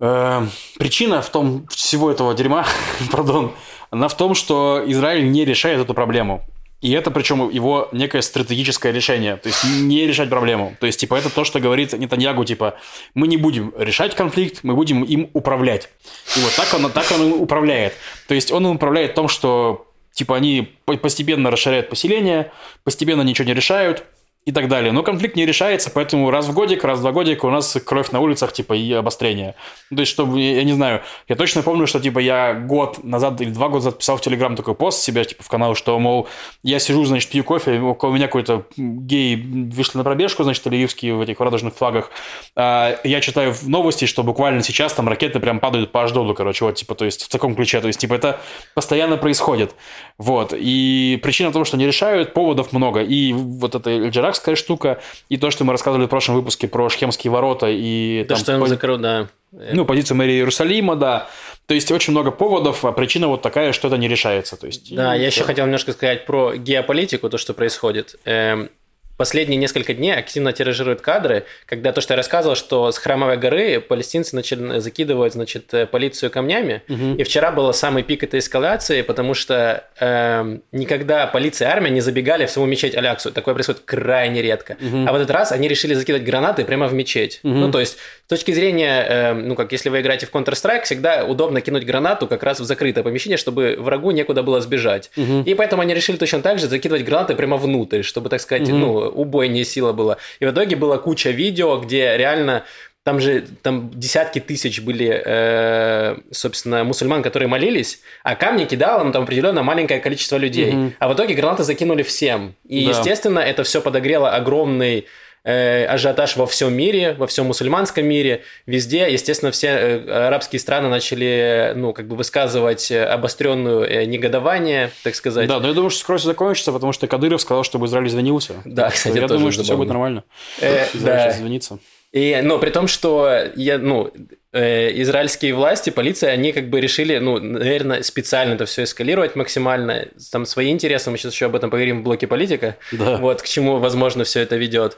[SPEAKER 3] э, причина в том всего этого дерьма, пардон, она в том, что Израиль не решает эту проблему. И это причем его некое стратегическое решение, то есть не решать проблему. То есть, типа, это то, что говорит Нетаньягу, типа, мы не будем решать конфликт, мы будем им управлять. И вот так он, так он управляет. То есть, он управляет в том, что, типа, они постепенно расширяют поселение, постепенно ничего не решают, и так далее. Но конфликт не решается, поэтому раз в годик, раз в два годика у нас кровь на улицах, типа, и обострение. То есть, чтобы, я не знаю, я точно помню, что, типа, я год назад или два года назад писал в Телеграм такой пост себе, типа, в канал, что, мол, я сижу, значит, пью кофе, около меня какой-то гей вышли на пробежку, значит, тель в этих радужных флагах. А я читаю в новости, что буквально сейчас там ракеты прям падают по Аждоду, короче, вот, типа, то есть, в таком ключе. То есть, типа, это постоянно происходит. Вот. И причина в том, что не решают, поводов много. И вот это Эльджирак дурацкая штука, и то, что мы рассказывали в прошлом выпуске про Шхемские ворота и...
[SPEAKER 2] Да, там, что он закрыл, да.
[SPEAKER 3] Ну, позицию мэрии Иерусалима, да. То есть очень много поводов, а причина вот такая, что это не решается. То есть,
[SPEAKER 2] да, я еще хотел немножко сказать про геополитику, то, что происходит. Эм, последние несколько дней активно тиражируют кадры, когда то, что я рассказывал, что с Храмовой горы палестинцы начали закидывать, значит, э, полицию камнями. Угу. И вчера был самый пик этой эскалации, потому что э, никогда полиция и армия не забегали в саму мечеть Аляксу. Такое происходит крайне редко. Угу. А в этот раз они решили закидывать гранаты прямо в мечеть. Угу. Ну, то есть, с точки зрения, э, ну, как если вы играете в Counter-Strike, всегда удобно кинуть гранату как раз в закрытое помещение, чтобы врагу некуда было сбежать. Угу. И поэтому они решили точно так же закидывать гранаты прямо внутрь, чтобы, так сказать, угу. ну, убойнее сила была. И в итоге была куча видео, где реально там же там десятки тысяч были, э, собственно, мусульман, которые молились, а камни кидало ну, там определенно маленькое количество людей. Угу. А в итоге гранаты закинули всем. И, да. естественно, это все подогрело огромный ажиотаж во всем мире, во всем мусульманском мире, везде, естественно, все э, арабские страны начали, ну, как бы высказывать обостренную э, негодование, так сказать.
[SPEAKER 3] Да, но я думаю, что скоро все закончится, потому что Кадыров сказал, чтобы Израиль извинился.
[SPEAKER 2] Да, кстати,
[SPEAKER 3] Я думаю, что все будет нормально.
[SPEAKER 2] Э, Израиль да. извинится. И, но при том, что я, ну, э, израильские власти, полиция, они как бы решили, ну, наверное, специально это все эскалировать максимально. Там свои интересы, мы сейчас еще об этом поговорим в блоке политика. Да. Вот к чему, возможно, все это ведет.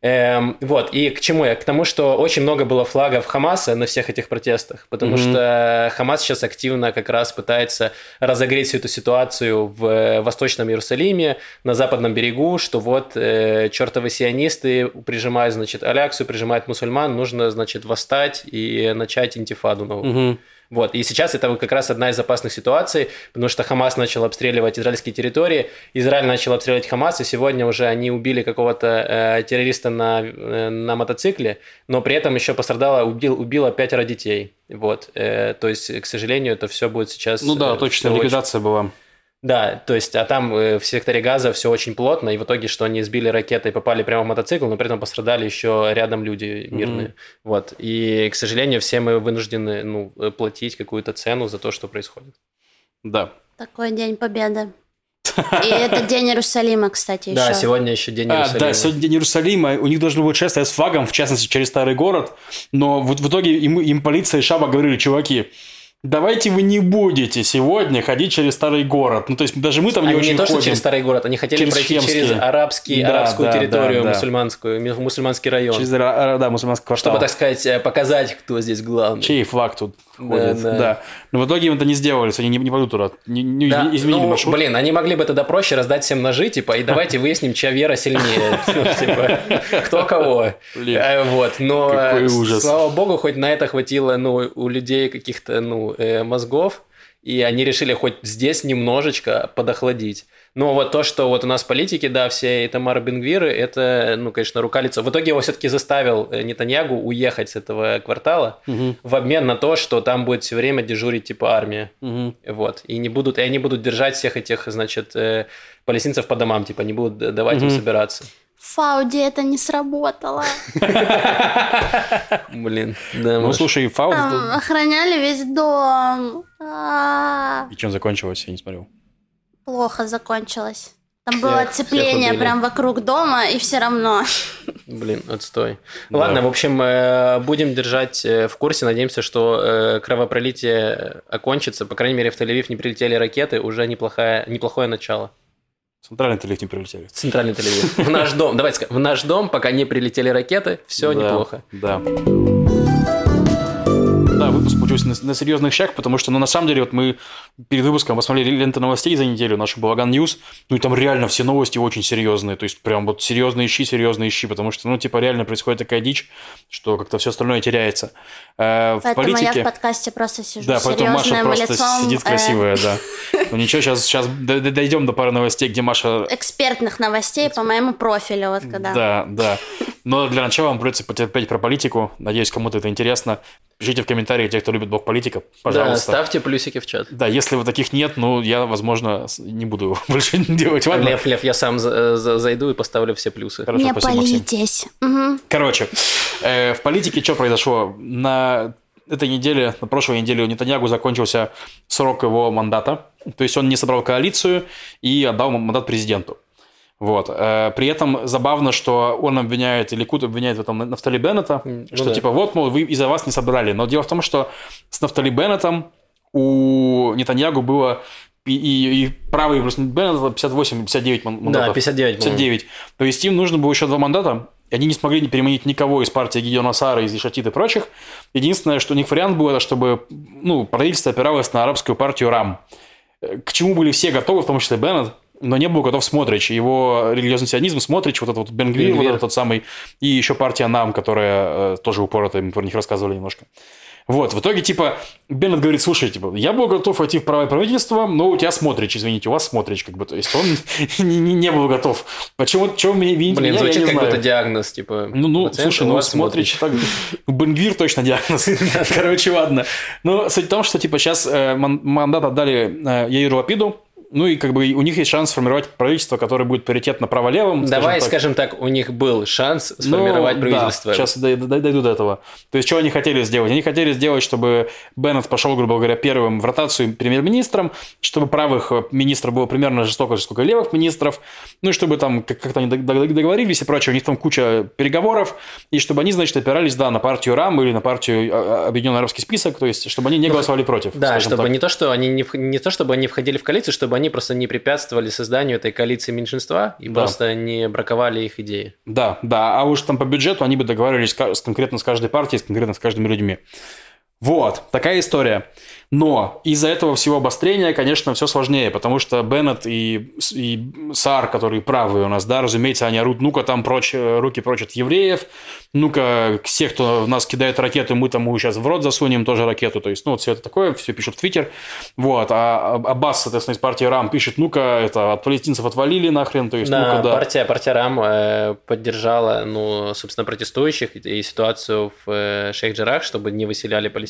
[SPEAKER 2] Эм, вот, и к чему я? К тому, что очень много было флагов Хамаса на всех этих протестах, потому mm-hmm. что Хамас сейчас активно как раз пытается разогреть всю эту ситуацию в Восточном Иерусалиме, на Западном берегу, что вот э, чертовы сионисты прижимают, значит, Аляксу, прижимают мусульман, нужно, значит, восстать и начать интифаду новую. Mm-hmm. Вот. И сейчас это как раз одна из опасных ситуаций, потому что Хамас начал обстреливать израильские территории, Израиль начал обстреливать Хамас, и сегодня уже они убили какого-то э, террориста на, э, на мотоцикле, но при этом еще пострадало, убил, убило пятеро детей. Вот. Э, то есть, к сожалению, это все будет сейчас...
[SPEAKER 3] Ну да, э, точно, ликвидация была.
[SPEAKER 2] Да, то есть, а там э, в секторе газа все очень плотно, и в итоге, что они сбили ракеты и попали прямо в мотоцикл, но при этом пострадали еще рядом люди мирные. Mm-hmm. Вот. И, к сожалению, все мы вынуждены ну, э, платить какую-то цену за то, что происходит.
[SPEAKER 3] Да.
[SPEAKER 1] Такой день победы. И это День Иерусалима, кстати,
[SPEAKER 2] еще. Да, сегодня еще День Иерусалима. А,
[SPEAKER 3] да, сегодня День Иерусалима. У них должно быть шествие с флагом, в частности, через старый город. Но в, в итоге им, им полиция и Шаба говорили, чуваки, давайте вы не будете сегодня ходить через старый город. Ну, то есть даже мы там не
[SPEAKER 2] Они
[SPEAKER 3] очень
[SPEAKER 2] не то, что
[SPEAKER 3] ходим.
[SPEAKER 2] через старый город, они хотели
[SPEAKER 3] Через
[SPEAKER 2] пройти
[SPEAKER 3] Хемский.
[SPEAKER 2] через арабский,
[SPEAKER 3] Да,
[SPEAKER 2] арабскую
[SPEAKER 3] да,
[SPEAKER 2] территорию
[SPEAKER 3] да, да.
[SPEAKER 2] мусульманскую, мусульманский район.
[SPEAKER 3] Через, да, мусульманский квартал.
[SPEAKER 2] Чтобы, так сказать, э, показать, кто здесь главный.
[SPEAKER 3] Чей флаг тут ходит.
[SPEAKER 2] да.
[SPEAKER 3] Да, Но в итоге им это не сделали, они не, не пойдут туда. Не, не
[SPEAKER 2] Да,
[SPEAKER 3] изменили
[SPEAKER 2] ну,
[SPEAKER 3] маршрут.
[SPEAKER 2] блин, они могли бы тогда проще раздать всем ножи, типа, и давайте выясним, чья вера сильнее. Типа, кто кого. Э, Вот, но, э, слава богу, хоть на это хватило, ну, у людей каких-то, ну, э, мозгов, и они решили хоть здесь немножечко подохладить. Но вот то, что вот у нас политики, да, все и Тамара Бенгвиры, это, ну, конечно, рука лицо. В итоге его все-таки заставил э, Нетаньягу уехать с этого квартала
[SPEAKER 3] Мгм,
[SPEAKER 2] в обмен на то, что там будет все время дежурить, типа, армия.
[SPEAKER 3] мгм.
[SPEAKER 2] Вот. И не будут, и они будут держать всех этих, значит, э, палестинцев по домам, типа, не будут давать им
[SPEAKER 3] Мгм.
[SPEAKER 2] собираться.
[SPEAKER 1] В Фауде это не сработало.
[SPEAKER 2] Блин, да.
[SPEAKER 3] Ну, слушай.
[SPEAKER 1] Там охраняли весь дом. А,
[SPEAKER 3] И чем закончилось, я не смотрел.
[SPEAKER 1] Плохо закончилось. Там было оцепление прям вокруг дома, и все равно.
[SPEAKER 2] Блин, отстой.
[SPEAKER 3] Да.
[SPEAKER 2] Ладно, в общем, э, будем держать э, в курсе. Надеемся, что э, кровопролитие окончится. По крайней мере, в Тель-Авив не прилетели ракеты. Уже неплохое, неплохое начало.
[SPEAKER 3] Центральный телефон не прилетели.
[SPEAKER 2] Центральный Тель-Авив. В наш дом. Давайте в наш дом, пока не прилетели ракеты, все
[SPEAKER 3] Да,
[SPEAKER 2] неплохо.
[SPEAKER 3] Да. Да, выпуск получился на, на серьезных щах, потому что, ну, на самом деле, вот мы перед выпуском посмотрели ленты новостей за неделю, нашу Балаган News, ну, и там реально все новости очень серьезные, то есть прям вот серьезные щи, серьезные щи, потому что, ну, типа, реально происходит такая дичь, что как-то все остальное теряется. Э, в
[SPEAKER 1] Поэтому я
[SPEAKER 3] политике...
[SPEAKER 1] в подкасте просто сижу
[SPEAKER 3] Да, поэтому Маша просто
[SPEAKER 1] лицом.
[SPEAKER 3] сидит
[SPEAKER 1] э,
[SPEAKER 3] красивая, да. Ну ничего, сейчас, сейчас дойдем до пары новостей, где Маша...
[SPEAKER 1] экспертных новостей по моему профилю, вот когда.
[SPEAKER 3] Да, да. Но для начала вам придется потерпеть про политику. Надеюсь, кому-то это интересно. Пишите в комментариях, те, кто любит блог политика,
[SPEAKER 2] Да,
[SPEAKER 3] пожалуйста.
[SPEAKER 2] ставьте плюсики в чат.
[SPEAKER 3] Да, если вот таких нет, ну, я, возможно, не буду больше делать. Ладно?
[SPEAKER 2] Лев, Лев, я сам за- за- зайду и поставлю все плюсы.
[SPEAKER 3] Хорошо,
[SPEAKER 1] Не
[SPEAKER 3] спасибо,
[SPEAKER 1] политесь. Мгм.
[SPEAKER 3] Короче, э, в политике что произошло? На этой неделе, на прошлой неделе у Нетаньягу закончился срок его мандата. То есть он не собрал коалицию и отдал мандат президенту. Вот. Э, При этом забавно, что он обвиняет, или Кут обвиняет в этом Нафтали Беннета,
[SPEAKER 2] ну
[SPEAKER 3] что
[SPEAKER 2] да.
[SPEAKER 3] типа вот, мол, вы из-за вас не собрали. Но дело в том, что с Нафтали Беннетом у Нетаньягу было и, и, и правый плюс Беннет 58-59
[SPEAKER 2] Да,
[SPEAKER 3] мандатов.
[SPEAKER 2] 59, по-моему.
[SPEAKER 3] 59. То есть им нужно было еще два мандата, и они не смогли не переманить никого из партии Гидеона Сара, из Ишатит и прочих. Единственное, что у них вариант был, это чтобы ну, правительство опиралось на арабскую партию РАМ. Э, К чему были все готовы, в том числе Беннет, но не был готов Смотрич. Его религиозный сионизм, Смотрич, вот этот вот Бенгвир, вот этот тот самый, и еще партия НАМ, которая э, тоже упоротая, мы про них рассказывали немножко. Вот, в итоге, типа, Беннет говорит, слушай, типа, я был готов войти в правое правительство, но у тебя смотрич, извините, у вас смотрич, как бы, то есть он не, не- не был готов. Почему, чего вы меня вините
[SPEAKER 2] Блин,
[SPEAKER 3] меня, я
[SPEAKER 2] звучит
[SPEAKER 3] не
[SPEAKER 2] как будто диагноз, типа.
[SPEAKER 3] Ну, ну,
[SPEAKER 2] пациент,
[SPEAKER 3] слушай,
[SPEAKER 2] у
[SPEAKER 3] ну,
[SPEAKER 2] вас
[SPEAKER 3] смотришь, так... Бенгвир точно диагноз. Короче, ладно. Но суть в том, что, типа, сейчас мандат отдали э, Яиру Лапиду, ну, и, как бы, у них есть шанс сформировать правительство, которое будет паритетно право-левым.
[SPEAKER 2] Давай,
[SPEAKER 3] так.
[SPEAKER 2] скажем так, у них был шанс
[SPEAKER 3] Ну,
[SPEAKER 2] сформировать
[SPEAKER 3] да,
[SPEAKER 2] правительство.
[SPEAKER 3] сейчас дой- дой- дойду до этого. То есть, что они хотели сделать? Они хотели сделать, чтобы Беннет пошел, грубо говоря, первым в ротацию премьер-министром, чтобы правых э, министров было примерно столько же, сколько левых министров, ну и чтобы там как- как-то они дог- дог- договорились и прочее, у них там куча переговоров, и чтобы они, значит, опирались, да, на партию РАМ или на партию э, Объединенный Арабский список, то есть, чтобы они не голосовали против.
[SPEAKER 2] Да,
[SPEAKER 3] скажем
[SPEAKER 2] чтобы
[SPEAKER 3] так.
[SPEAKER 2] не то, что они не, не то, чтобы они входили в коалицию, чтобы они просто не препятствовали созданию этой коалиции меньшинства и
[SPEAKER 3] Да.
[SPEAKER 2] просто не браковали их идеи.
[SPEAKER 3] Да, да, а уж там по бюджету они бы договаривались с- конкретно с каждой партией, с конкретно с каждыми людьми. Вот, такая история. Но из-за этого всего обострения, конечно, все сложнее, потому что Беннет и, и Сар, которые правые у нас, да, разумеется, они орут, ну-ка там прочь, э, руки прочь от евреев, ну-ка все, кто в нас кидает ракеты, мы тому сейчас в рот засунем тоже ракету, то есть, ну, вот все это такое, все пишут в Твиттер, вот, а Аббас, соответственно, из партии РАМ пишет, ну-ка, это, от палестинцев отвалили нахрен, то есть,
[SPEAKER 2] Да,
[SPEAKER 3] ну-ка, да.
[SPEAKER 2] партия, партия РАМ э, поддержала, ну, собственно, протестующих и, и ситуацию в э, Шейх-Джарах, чтобы не выселяли палестинцев.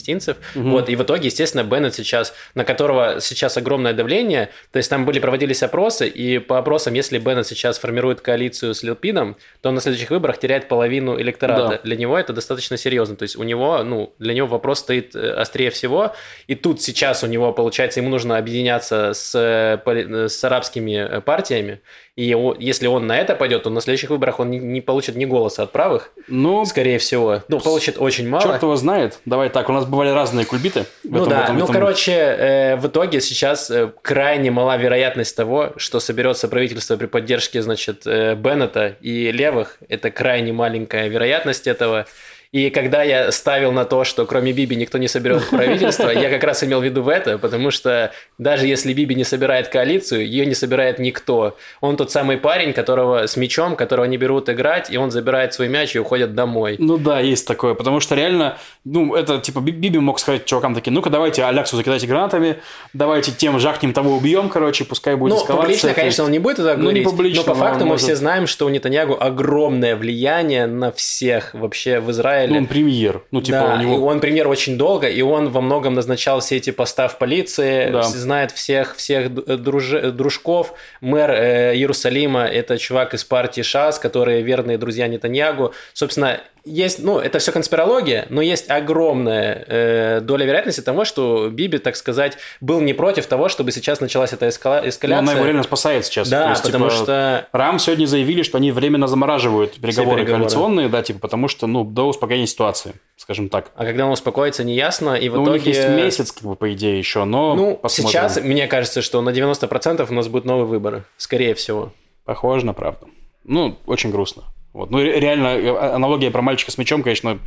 [SPEAKER 2] Вот, и в итоге, естественно, Беннет сейчас, на которого сейчас огромное давление, то есть там были, проводились опросы, и по опросам, если Беннет сейчас формирует коалицию с Лилпидом, то он на следующих выборах теряет половину электората.
[SPEAKER 3] Да.
[SPEAKER 2] Для него это достаточно серьезно. То есть у него, ну, для него вопрос стоит э, острее всего, и тут сейчас у него, получается, ему нужно объединяться с, э, э, с арабскими партиями, и если он на это пойдет, то на следующих выборах он не, не получит ни голоса от правых,
[SPEAKER 3] Ну,
[SPEAKER 2] скорее всего. Ну, получит очень мало.
[SPEAKER 3] Черт его знает. Давай так, у нас бывали разные кульбиты в
[SPEAKER 2] Ну
[SPEAKER 3] этом,
[SPEAKER 2] да,
[SPEAKER 3] в этом
[SPEAKER 2] Ну,
[SPEAKER 3] Поэтому-
[SPEAKER 2] короче, э, в итоге сейчас э, крайне мала вероятность того, что соберется правительство при поддержке, значит, э, Беннета и левых. Это крайне маленькая вероятность этого. И когда я ставил на то, что кроме Биби никто не соберет правительство, я как раз имел в виду в это, потому что даже если Биби не собирает коалицию, ее не собирает никто. Он тот самый парень, которого с мячом, которого не берут играть, и он забирает свой мяч и уходит домой.
[SPEAKER 3] Ну да, есть такое, потому что реально, ну, это типа Би- Биби мог сказать чувакам такие, ну-ка давайте Аляксу закидайте гранатами, давайте тем жахнем того убьем, короче, пускай будет
[SPEAKER 2] Ну, публично, конечно, он не будет это
[SPEAKER 3] Ну, не
[SPEAKER 2] говорить,
[SPEAKER 3] публично,
[SPEAKER 2] но по факту мы
[SPEAKER 3] может.
[SPEAKER 2] все знаем, что у Нетаньягу огромное влияние на всех вообще в Израиле.
[SPEAKER 3] Ну, он премьер, ну, типа,
[SPEAKER 2] да,
[SPEAKER 3] у него...
[SPEAKER 2] и он премьер очень долго, и он во многом назначал все эти поста в полиции,
[SPEAKER 3] Да.
[SPEAKER 2] знает всех, всех д- друж- дружков. Мэр э, Иерусалима – это чувак из партии ШАС, которые верные друзья Нетаньягу. Собственно, есть, ну, это все конспирология, но есть огромная э, доля вероятности того, что Биби, так сказать, был не против того, чтобы сейчас началась эта эскала-
[SPEAKER 3] Ну,
[SPEAKER 2] эскаляция.
[SPEAKER 3] она его реально спасает сейчас.
[SPEAKER 2] Да,
[SPEAKER 3] То есть,
[SPEAKER 2] потому
[SPEAKER 3] типа,
[SPEAKER 2] что
[SPEAKER 3] РАМ сегодня заявили, что они временно замораживают переговоры,
[SPEAKER 2] переговоры.
[SPEAKER 3] коалиционные, да, типа, потому что, ну, до успокоения ситуации, скажем так.
[SPEAKER 2] А когда он успокоится, неясно, и в
[SPEAKER 3] Ну, у
[SPEAKER 2] итоге...
[SPEAKER 3] них есть месяц, как бы, по идее, еще, но
[SPEAKER 2] Ну,
[SPEAKER 3] посмотрим.
[SPEAKER 2] сейчас, мне кажется, что на 90% у нас будут новые выборы, скорее всего.
[SPEAKER 3] Похоже на правду. Ну, очень грустно. Вот. Ну, ре- реально, э, аналогия про мальчика с мячом, конечно,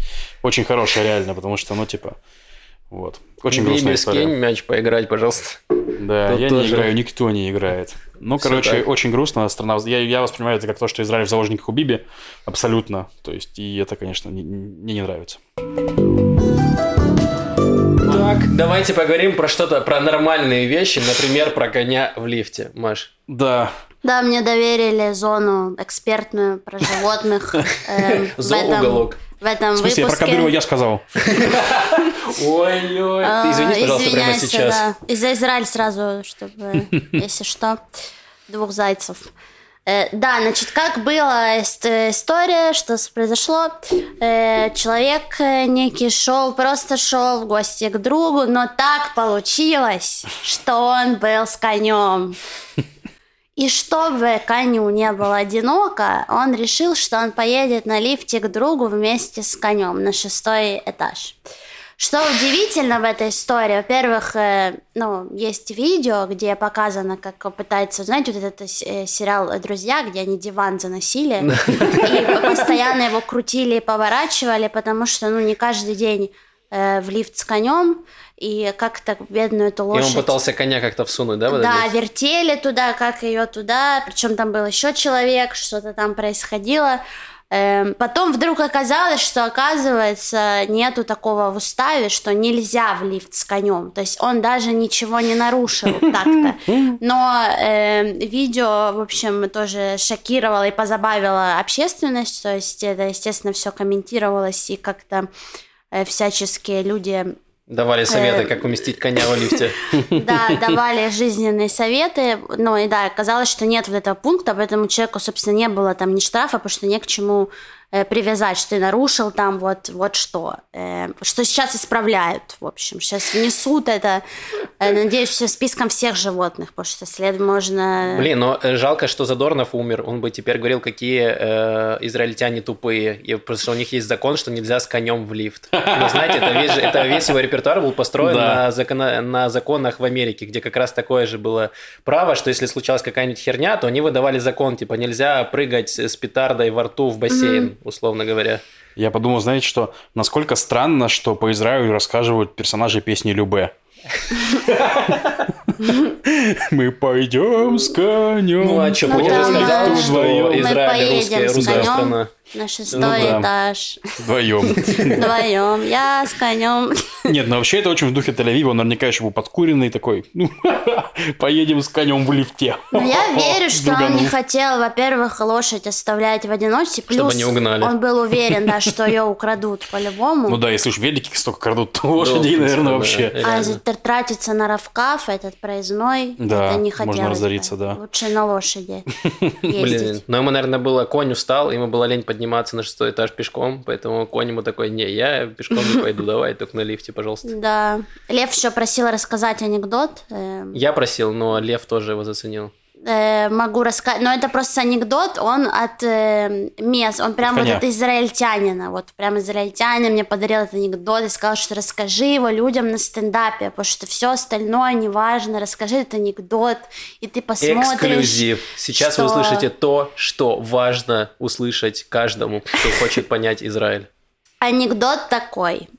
[SPEAKER 3] очень хорошая, реально, потому что, ну, типа, вот. Очень грустная
[SPEAKER 2] Биби,
[SPEAKER 3] история.
[SPEAKER 2] скинь мяч поиграть, пожалуйста.
[SPEAKER 3] Да,
[SPEAKER 2] Тут
[SPEAKER 3] я не
[SPEAKER 2] тоже.
[SPEAKER 3] играю, никто не играет. Ну,
[SPEAKER 2] Всё
[SPEAKER 3] короче,
[SPEAKER 2] так.
[SPEAKER 3] очень грустно. Страна... Я, я воспринимаю это как то, что Израиль в заложниках у Биби. Абсолютно. То есть, и это, конечно, не- мне не нравится.
[SPEAKER 2] Так, давайте поговорим про что-то, про нормальные вещи, например, про коня в лифте. Маш,
[SPEAKER 3] Да,
[SPEAKER 1] Да, мне доверили зону экспертную про животных. эм, в этом-
[SPEAKER 2] Зооуголок.
[SPEAKER 1] В этом
[SPEAKER 3] в смысле, я про
[SPEAKER 1] выпуске.
[SPEAKER 3] Кадырова я сказал.
[SPEAKER 2] Ой-ой,
[SPEAKER 1] А,
[SPEAKER 2] ты извинись, пожалуйста, прямо
[SPEAKER 1] извиняйся,
[SPEAKER 2] сейчас.
[SPEAKER 1] да. И за Израиль сразу, чтобы, если что, двух зайцев. Э, Да, значит, как была ист- история, что произошло? Э, Человек э, некий шел, просто шел в гости к другу, но так получилось, что он был с конем. И чтобы коню не было одиноко, он решил, что он поедет на лифте к другу вместе с конем на шестой этаж. Что удивительно в этой истории, во-первых, э, ну, есть видео, где показано, как пытается, знаете, вот этот э, сериал «Друзья», где они диван заносили, и постоянно его крутили и поворачивали, потому что, ну, не каждый день э, в лифт с конем, и как-то бедную эту
[SPEAKER 2] И
[SPEAKER 1] лошадь...
[SPEAKER 2] он пытался коня как-то всунуть, да?
[SPEAKER 1] Да,
[SPEAKER 2] лифт?
[SPEAKER 1] вертели туда, как ее туда, причем там был еще человек, что-то там происходило. Эм, Потом вдруг оказалось, что оказывается нету такого в уставе, что нельзя в лифт с конем. То есть он даже ничего не нарушил так-то. Но эм, видео, в общем, тоже шокировало и позабавило общественность. То есть это, естественно, все комментировалось и как-то э, всяческие люди
[SPEAKER 2] Давали советы,
[SPEAKER 1] Э,
[SPEAKER 2] как уместить коня в лифте.
[SPEAKER 1] да, давали жизненные советы, ну и да, оказалось, что нет вот этого пункта, поэтому человеку, собственно, не было там ни штрафа, потому что не к чему привязать, что ты нарушил там вот, вот что. Э, что сейчас исправляют, в общем. Сейчас внесут это, э, надеюсь, все списком всех животных, потому что след можно...
[SPEAKER 2] Блин, но э, жалко, что Задорнов умер. Он бы теперь говорил, какие э, израильтяне тупые. И просто что у них есть закон, что нельзя с конем в лифт. Но знаете, это весь, это весь его репертуар был построен
[SPEAKER 3] Да.
[SPEAKER 2] на, закона- на законах в Америке, где как раз такое же было право, что если случалась какая-нибудь херня, то они выдавали закон, типа нельзя прыгать с петардой во рту в бассейн, условно говоря.
[SPEAKER 3] Я подумал, знаете что, насколько странно, что по Израилю рассказывают персонажи песни Любе. Мы пойдем с конем.
[SPEAKER 2] Ну а что, сказал,
[SPEAKER 1] да,
[SPEAKER 2] что Израиль русская, страна.
[SPEAKER 1] На шестой
[SPEAKER 3] Ну да.
[SPEAKER 1] этаж.
[SPEAKER 3] Вдвоем.
[SPEAKER 1] Вдвоем. Я с конем.
[SPEAKER 3] Нет, ну вообще это очень в духе Тель-Авива. Он наверняка еще был подкуренный такой. Ну, поедем с конем в лифте.
[SPEAKER 1] Но Ну, я верю, что он не хотел, во-первых, лошадь оставлять в одиночестве,
[SPEAKER 2] Чтобы
[SPEAKER 1] плюс
[SPEAKER 2] не угнали.
[SPEAKER 1] он был уверен, да, что ее украдут по-любому.
[SPEAKER 3] Ну да, если уж велики столько крадут, то лошадей,
[SPEAKER 2] в принципе,
[SPEAKER 3] наверное, вообще.
[SPEAKER 1] А тратиться на равкаф, этот проездной,
[SPEAKER 3] Да,
[SPEAKER 1] это не
[SPEAKER 3] можно
[SPEAKER 1] хотелось
[SPEAKER 3] разориться, да.
[SPEAKER 1] Лучше на лошади
[SPEAKER 2] Блин,
[SPEAKER 1] ездить.
[SPEAKER 2] но ему, наверное, было конь устал, ему было лень подниматься на шестой этаж пешком, поэтому конь ему такой, не, я пешком не пойду, давай, только на лифте, пожалуйста.
[SPEAKER 1] Да. Лев еще просил рассказать анекдот. эм,
[SPEAKER 2] Я просил, но Лев тоже его заценил.
[SPEAKER 1] Э, могу рассказать, но это просто анекдот, он от э, мест, он прям вот
[SPEAKER 3] Коня.
[SPEAKER 1] от израильтянина, вот прям израильтянин мне подарил этот анекдот и сказал, что расскажи его людям на стендапе, потому что все остальное неважно, расскажи этот анекдот, и ты посмотришь.
[SPEAKER 2] Эксклюзив. Сейчас вы
[SPEAKER 1] что-
[SPEAKER 2] услышите то, что важно услышать каждому, кто хочет понять Израиль.
[SPEAKER 1] Анекдот такой.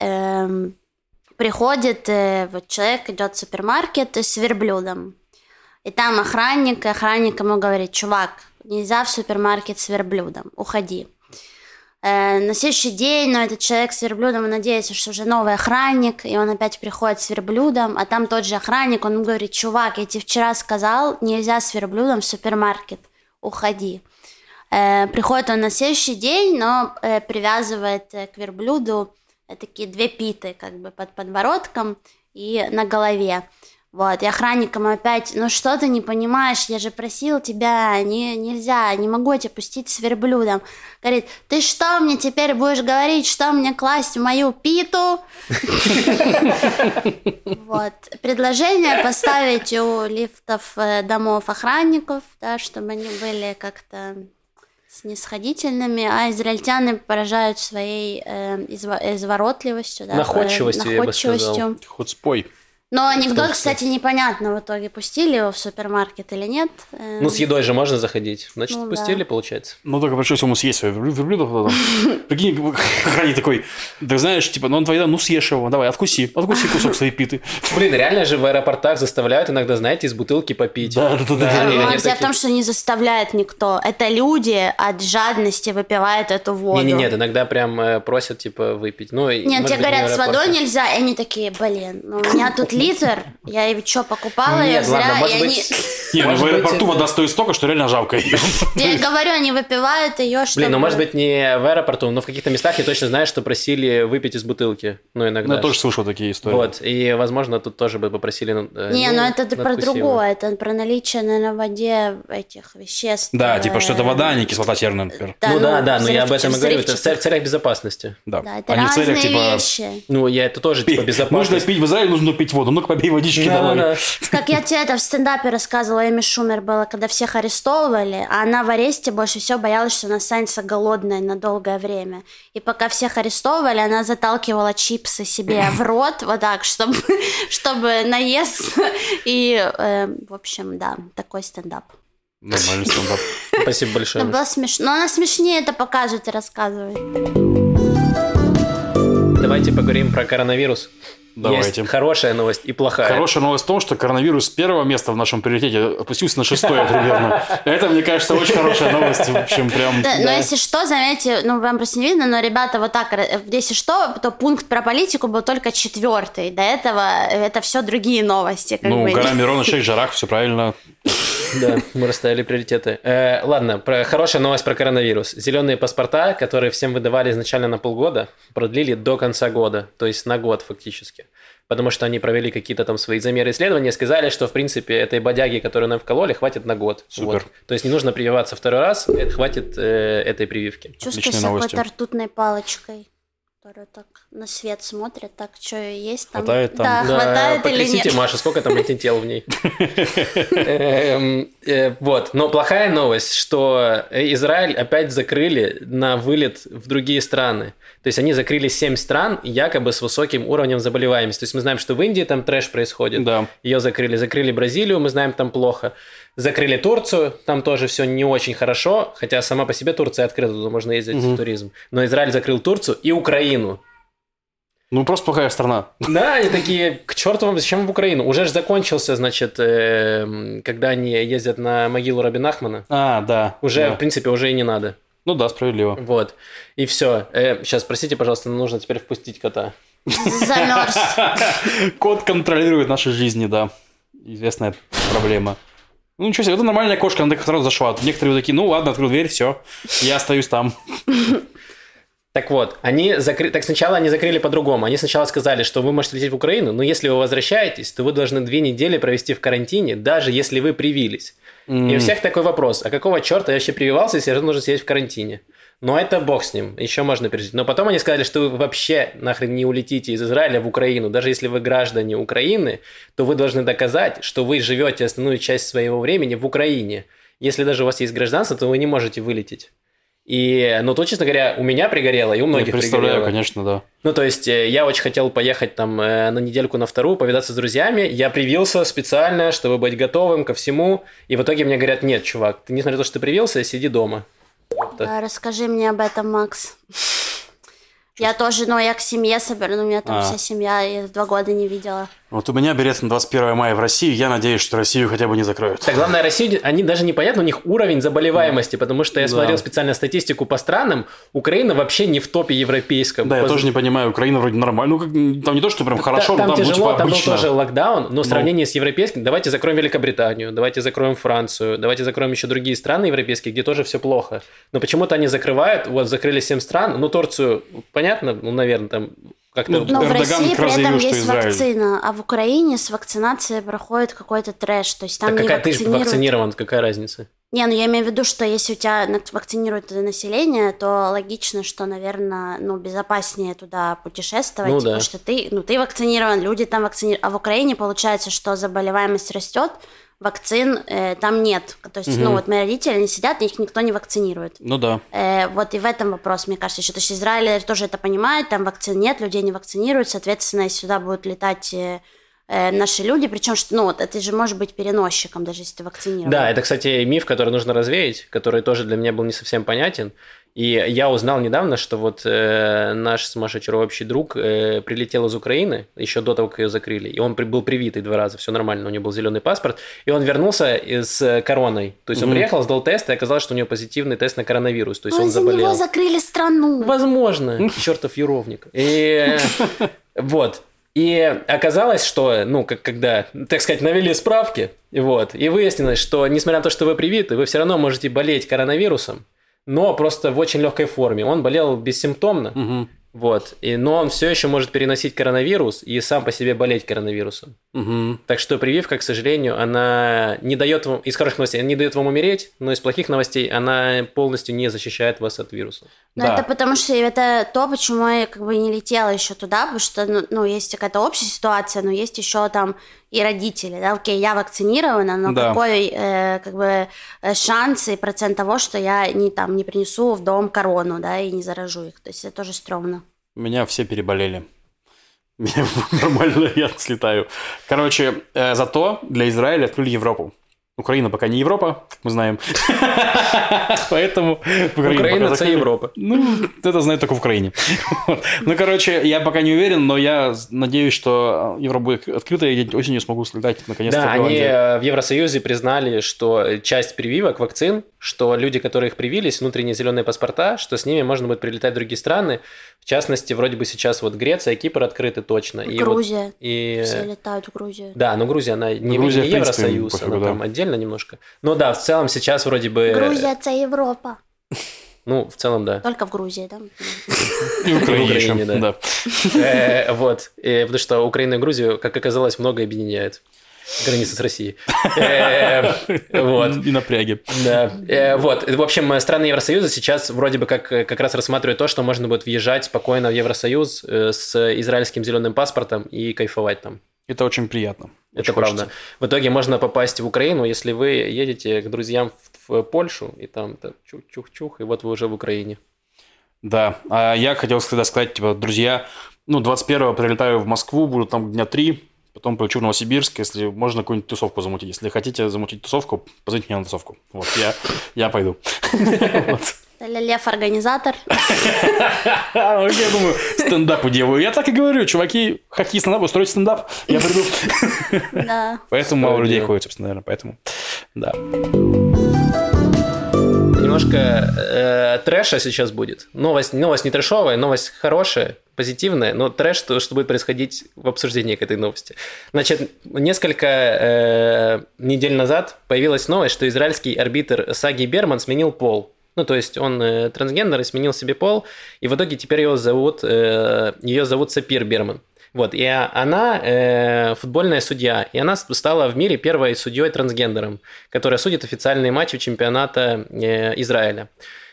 [SPEAKER 1] Эм, приходит э, вот человек, идет в супермаркет с верблюдом. И там охранник, и охранник ему говорит, чувак, нельзя в супермаркет с верблюдом, уходи. Э, на следующий день, но этот человек с верблюдом, надеется, что уже новый охранник, и он опять приходит с верблюдом, а там тот же охранник, он говорит, чувак, я тебе вчера сказал, нельзя с верблюдом в супермаркет, уходи. Э, приходит он на следующий день, но э, привязывает э, к верблюду э, такие две питы, как бы под подбородком и на голове. Вот, и охранник ему опять, ну что ты не понимаешь, я же просил тебя, не, нельзя, не могу тебя пустить с верблюдом. Говорит, ты что мне теперь будешь говорить, что мне класть в мою питу? Вот, предложение поставить у лифтов э, домов охранников, да, чтобы они были как-то снисходительными, а израильтяне поражают своей э, изворотливостью, да,
[SPEAKER 2] Находчивостью,
[SPEAKER 1] э,
[SPEAKER 2] я бы сказал.
[SPEAKER 1] находчивостью. Но анекдот, кстати, непонятно в итоге, пустили его в супермаркет или нет. Э,
[SPEAKER 2] Ну, с едой же можно заходить. Значит,
[SPEAKER 1] Ну,
[SPEAKER 2] пустили,
[SPEAKER 1] да.
[SPEAKER 2] получается.
[SPEAKER 3] Ну, только пришлось ему съесть свое верблю- верблюда потом. Прикинь, охранник такой, да знаешь, типа, ну он твоя, ну съешь его, давай, откуси, откуси кусок своей питы.
[SPEAKER 2] Блин, реально же в аэропортах заставляют иногда, знаете, из бутылки попить.
[SPEAKER 3] Да, да, да,
[SPEAKER 2] они- они
[SPEAKER 1] дело в том, что не заставляет никто. Это люди от жадности выпивают эту воду.
[SPEAKER 2] Не-не, нет, иногда прям э, просят, типа, выпить. Ну,
[SPEAKER 1] Нет, тебе говорят, с водой нельзя, и они такие, блин, ну у меня тут литр, я и что, покупала ее
[SPEAKER 2] Нет,
[SPEAKER 1] зря,
[SPEAKER 2] ладно, может
[SPEAKER 1] они...
[SPEAKER 2] быть...
[SPEAKER 3] Не, ну
[SPEAKER 2] может
[SPEAKER 3] в
[SPEAKER 2] быть,
[SPEAKER 3] аэропорту
[SPEAKER 2] это-
[SPEAKER 3] вода стоит столько, что реально жалко ее.
[SPEAKER 1] Я говорю, они выпивают ее, чтобы...
[SPEAKER 2] Блин, ну может быть не в аэропорту, но в каких-то местах я точно знаю, что просили выпить из бутылки. Ну,
[SPEAKER 3] Ну,
[SPEAKER 2] иногда.
[SPEAKER 3] я тоже слышал такие истории.
[SPEAKER 2] Вот, и, возможно, тут тоже бы попросили... э,
[SPEAKER 1] Не, ну это
[SPEAKER 2] надкусиво.
[SPEAKER 1] про другое, это про наличие, наверное, в воде этих веществ.
[SPEAKER 3] Да, типа, что это
[SPEAKER 1] э,
[SPEAKER 3] вода, а не кислота серная, например.
[SPEAKER 2] ну, да, да, но я об этом и говорю, это в целях безопасности.
[SPEAKER 3] Да.
[SPEAKER 1] Это
[SPEAKER 3] а не в целях,
[SPEAKER 1] разные
[SPEAKER 3] типа,
[SPEAKER 1] вещи.
[SPEAKER 2] Ну, я это тоже, типа,
[SPEAKER 3] пи- нужно
[SPEAKER 2] безопасность.
[SPEAKER 3] пить в Израиле, нужно пить воду. Ну-ка, попей водички
[SPEAKER 2] Да,
[SPEAKER 3] давай.
[SPEAKER 2] да.
[SPEAKER 1] Как я тебе это в стендапе рассказывала, Эми Шумер было, когда всех арестовывали, а она в аресте больше всего боялась, что она останется голодной на долгое время. И пока всех арестовывали, она заталкивала чипсы себе в рот, вот так, чтобы, чтобы наесться. И, э, в общем, да, такой стендап.
[SPEAKER 3] Нормальный стендап.
[SPEAKER 2] Спасибо большое.
[SPEAKER 1] Это было смешно. Но она смешнее это показывает и рассказывает.
[SPEAKER 2] Давайте поговорим про коронавирус.
[SPEAKER 3] Давайте.
[SPEAKER 2] Есть хорошая новость и плохая.
[SPEAKER 3] Хорошая новость в том, что коронавирус с первого места в нашем приоритете опустился на шестое примерно. Это, мне кажется, очень хорошая новость. В общем, прям...
[SPEAKER 1] Да, Но если что, заметьте, ну вам просто не видно, но ребята вот так, если что, то пункт про политику был только четвертый. До этого это все другие новости.
[SPEAKER 3] Ну,
[SPEAKER 1] бы.
[SPEAKER 3] гора Мирона, шесть жарах, все правильно.
[SPEAKER 2] Да, мы расставили приоритеты. Э, ладно, про, хорошая новость про коронавирус. Зеленые паспорта, которые всем выдавали изначально на полгода, продлили до конца года, то есть на год фактически. Потому что они провели какие-то там свои замеры исследования, сказали, что в принципе этой бодяги, которую нам вкололи, хватит на год.
[SPEAKER 3] Супер.
[SPEAKER 2] Вот. То есть не нужно прививаться второй раз, это хватит э, этой прививки.
[SPEAKER 1] Чувствую себя какой-то ртутной палочкой, которая так на свет смотрит, так что есть там.
[SPEAKER 3] Хватает там?
[SPEAKER 1] Да,
[SPEAKER 2] Да,
[SPEAKER 1] хватает или нет.
[SPEAKER 2] Маша, сколько там антител в ней? Эм, э, Вот, но плохая новость, что Израиль опять закрыли на вылет в другие страны. То есть они закрыли 7 стран, якобы с высоким уровнем заболеваемости. То есть мы знаем, что в Индии там трэш происходит.
[SPEAKER 3] Да.
[SPEAKER 2] Ее закрыли. Закрыли Бразилию, мы знаем, там плохо. Закрыли Турцию, там тоже все не очень хорошо, хотя сама по себе Турция открыта, туда можно ездить в туризм. Но Израиль закрыл Турцию и Украину.
[SPEAKER 3] Ну, просто плохая страна.
[SPEAKER 2] Да, они такие, к черту вам, зачем в Украину? Уже же закончился, значит, эм, когда они ездят на могилу Рабина Ахмана.
[SPEAKER 3] А, да.
[SPEAKER 2] Уже,
[SPEAKER 3] да.
[SPEAKER 2] в принципе, уже и не надо.
[SPEAKER 3] Ну да, справедливо.
[SPEAKER 2] Вот. И все. сейчас, простите, пожалуйста, нам нужно теперь впустить кота.
[SPEAKER 1] Замерз.
[SPEAKER 3] Кот контролирует наши жизни, да. Известная проблема. Ну, ничего себе, это нормальная кошка, она так сразу зашла. Некоторые такие, ну ладно, открыл дверь, все, я остаюсь там.
[SPEAKER 2] Так вот, они закры... так сначала они закрыли по-другому. Они сначала сказали, что вы можете лететь в Украину, но если вы возвращаетесь, то вы должны две недели провести в карантине, даже если вы привились. И у всех такой вопрос, а какого черта я вообще прививался, если я должен сидеть в карантине? Но это бог с ним, еще можно пережить. Но потом они сказали, что вы вообще нахрен не улетите из Израиля в Украину. Даже если вы граждане Украины, то вы должны доказать, что вы живете основную часть своего времени в Украине. Если даже у вас есть гражданство, то вы не можете вылететь. И, ну, то, честно говоря, у меня пригорело, и у многих
[SPEAKER 3] Я представляю,
[SPEAKER 2] пригорело.
[SPEAKER 3] конечно, да.
[SPEAKER 2] Ну, то есть, э, я очень хотел поехать там э, на недельку, на вторую, повидаться с друзьями. Я привился специально, чтобы быть готовым ко всему. И в итоге мне говорят, нет, чувак, ты несмотря на то, что ты привился, сиди дома.
[SPEAKER 1] Да, расскажи мне об этом, Макс. Я тоже, ну, я к семье соберу, но у меня там
[SPEAKER 3] А.
[SPEAKER 1] вся семья, я два года не видела.
[SPEAKER 3] Вот у меня билет на 21 мая в Россию. Я надеюсь, что Россию хотя бы не закроют.
[SPEAKER 2] Так, главное, Россия, они даже непонятно, у них уровень заболеваемости, потому что я
[SPEAKER 3] Да.
[SPEAKER 2] смотрел специально статистику по странам, Украина вообще не в топе европейском.
[SPEAKER 3] Да, я
[SPEAKER 2] По-
[SPEAKER 3] тоже не понимаю. Украина вроде нормально. Ну, как, там не то, что прям хорошо,
[SPEAKER 2] там
[SPEAKER 3] но там, ну,
[SPEAKER 2] тяжело,
[SPEAKER 3] типа,
[SPEAKER 2] там был
[SPEAKER 3] обычно.
[SPEAKER 2] тоже локдаун, но в
[SPEAKER 3] Ну.
[SPEAKER 2] сравнении с европейским, давайте закроем Великобританию, давайте закроем Францию, давайте закроем еще другие страны европейские, где тоже все плохо. Но почему-то они закрывают, вот закрыли 7 стран, ну Турцию, понятно, ну, наверное, там как-то...
[SPEAKER 3] Ну,
[SPEAKER 1] Но в
[SPEAKER 3] Эрдоган
[SPEAKER 1] России
[SPEAKER 3] как
[SPEAKER 1] при этом
[SPEAKER 3] заявил, что
[SPEAKER 1] есть
[SPEAKER 3] Израиль.
[SPEAKER 1] вакцина, а в Украине с вакцинацией проходит какой-то трэш. То есть там
[SPEAKER 2] Так
[SPEAKER 1] не
[SPEAKER 2] какая ты же
[SPEAKER 1] вакцинируют.
[SPEAKER 2] вакцинирован, какая разница?
[SPEAKER 1] Не, ну я имею в виду, что если у тебя вакцинируют население, то логично, что, наверное, ну, безопаснее туда путешествовать,
[SPEAKER 2] Ну да.
[SPEAKER 1] потому что ты, ну, ты вакцинирован, люди там вакцинированы. А в Украине получается, что заболеваемость растет, вакцин э, там нет. То есть, ну,
[SPEAKER 3] Мгм.
[SPEAKER 1] вот мои родители, они сидят, их никто не вакцинирует.
[SPEAKER 3] Ну да.
[SPEAKER 1] Э, вот и в этом вопрос, мне кажется, еще. То есть Израиль тоже это понимает, там вакцин нет, людей не вакцинируют, соответственно, сюда будут летать э, наши люди, причем, что, ну, вот это же может быть переносчиком, даже если ты вакцинирован.
[SPEAKER 2] Да, это, кстати, миф, который нужно развеять, который тоже для меня был не совсем понятен. И я узнал недавно, что вот э, наш с Машей Чарова общий друг э, прилетел из Украины еще до того, как ее закрыли. И он при- был привитый два раза, все нормально, у него был зеленый паспорт. И он вернулся и с короной. То есть он
[SPEAKER 3] Мгм.
[SPEAKER 2] приехал, сдал тест, и оказалось, что у него позитивный тест на коронавирус. То есть он
[SPEAKER 1] из-за
[SPEAKER 2] заболел.
[SPEAKER 1] него закрыли страну.
[SPEAKER 2] Возможно, чертов юровник. И э, вот. И оказалось, что, ну, как когда, так сказать, навели справки, вот, и выяснилось, что, несмотря на то, что вы привиты, вы все равно можете болеть коронавирусом, но просто в очень легкой форме. Он болел бессимптомно,
[SPEAKER 3] Мгм.
[SPEAKER 2] Вот, и, но он все еще может переносить коронавирус и сам по себе болеть коронавирусом.
[SPEAKER 3] Мгм.
[SPEAKER 2] Так что прививка, к сожалению, она не дает вам, из хороших новостей, она не дает вам умереть, но из плохих новостей она полностью не защищает вас от вируса.
[SPEAKER 1] Но
[SPEAKER 3] Да.
[SPEAKER 1] это потому что это то, почему я как бы не летела еще туда, потому что, ну, ну, есть какая-то общая ситуация, но есть еще там и родители, да, окей, я вакцинирована, но
[SPEAKER 3] Да.
[SPEAKER 1] какой, э, как бы, э, шанс и процент того, что я не, там, не принесу в дом корону, да, и не заражу их, то есть это тоже стрёмно.
[SPEAKER 3] Меня все переболели. Нормально, я слетаю. Короче, э, зато для Израиля открыли Европу. Украина пока не Европа, как мы знаем. Поэтому пока
[SPEAKER 2] это. Европа.
[SPEAKER 3] Ну, это знают только в Украине. Вот. Ну, короче, я пока не уверен, но я надеюсь, что Европа будет открыта, и я осенью смогу слетать наконец-то
[SPEAKER 2] Да,
[SPEAKER 3] в
[SPEAKER 2] они э, в Евросоюзе признали, что часть прививок, вакцин, что люди, которые их привились, внутренние зеленые паспорта, что с ними можно будет прилетать в другие страны. В частности, вроде бы сейчас вот Греция и Кипр открыты точно. И вот-
[SPEAKER 1] Грузия,
[SPEAKER 2] и...
[SPEAKER 1] все летают в Грузию.
[SPEAKER 2] Да, но Грузия, она не,
[SPEAKER 3] Грузия,
[SPEAKER 2] не Евросоюз, она
[SPEAKER 3] да.
[SPEAKER 2] там отдельно немножко. Но да, в целом сейчас вроде бы...
[SPEAKER 1] Грузия – это Европа.
[SPEAKER 2] Ну, в целом, да.
[SPEAKER 1] Только в Грузии, да?
[SPEAKER 3] И в Украине,
[SPEAKER 2] да. Э, Вот. Э, Потому что Украина и Грузию, как оказалось, много объединяет. Границы с Россией. Э, Вот.
[SPEAKER 3] И напряги.
[SPEAKER 2] Да. Э, Вот. В общем, э, страны Евросоюза сейчас вроде бы как, э, как раз рассматривают то, что можно будет въезжать спокойно в Евросоюз э, с израильским зеленым паспортом и кайфовать там.
[SPEAKER 3] Это очень приятно.
[SPEAKER 2] Это
[SPEAKER 3] Очень
[SPEAKER 2] правда.
[SPEAKER 3] хочется.
[SPEAKER 2] В итоге можно попасть в Украину, если вы едете к друзьям в, в Польшу, и там чух-чух-чух, и вот вы уже в Украине.
[SPEAKER 3] Да, а я хотел всегда сказать, типа, друзья, ну, 21-го прилетаю в Москву, буду там дня три, потом полечу в Новосибирск, если можно какую-нибудь тусовку замутить. Если хотите замутить тусовку, позовите меня на тусовку. Вот, я, я пойду.
[SPEAKER 1] Лев – организатор.
[SPEAKER 3] Я думаю, стендап делаю. Я так и говорю, чуваки, хотите стендап, устроить стендап, я приду.
[SPEAKER 1] Да.
[SPEAKER 3] Поэтому мало людей ходит, собственно, наверное, поэтому, да.
[SPEAKER 2] Немножко э, трэша сейчас будет. Новость, новость не трэшовая, новость хорошая, позитивная, но трэш, то, что будет происходить в обсуждении к этой новости. Значит, несколько э, недель назад появилась новость, что израильский арбитр Саги Берман сменил пол. Ну, то есть он э, трансгендер и сменил себе пол, и в итоге теперь его зовут, э, ее зовут Сапир Берман. Вот, и она э, футбольная судья, и она стала в мире первой судьей трансгендером, которая судит официальные матчи чемпионата э, Израиля.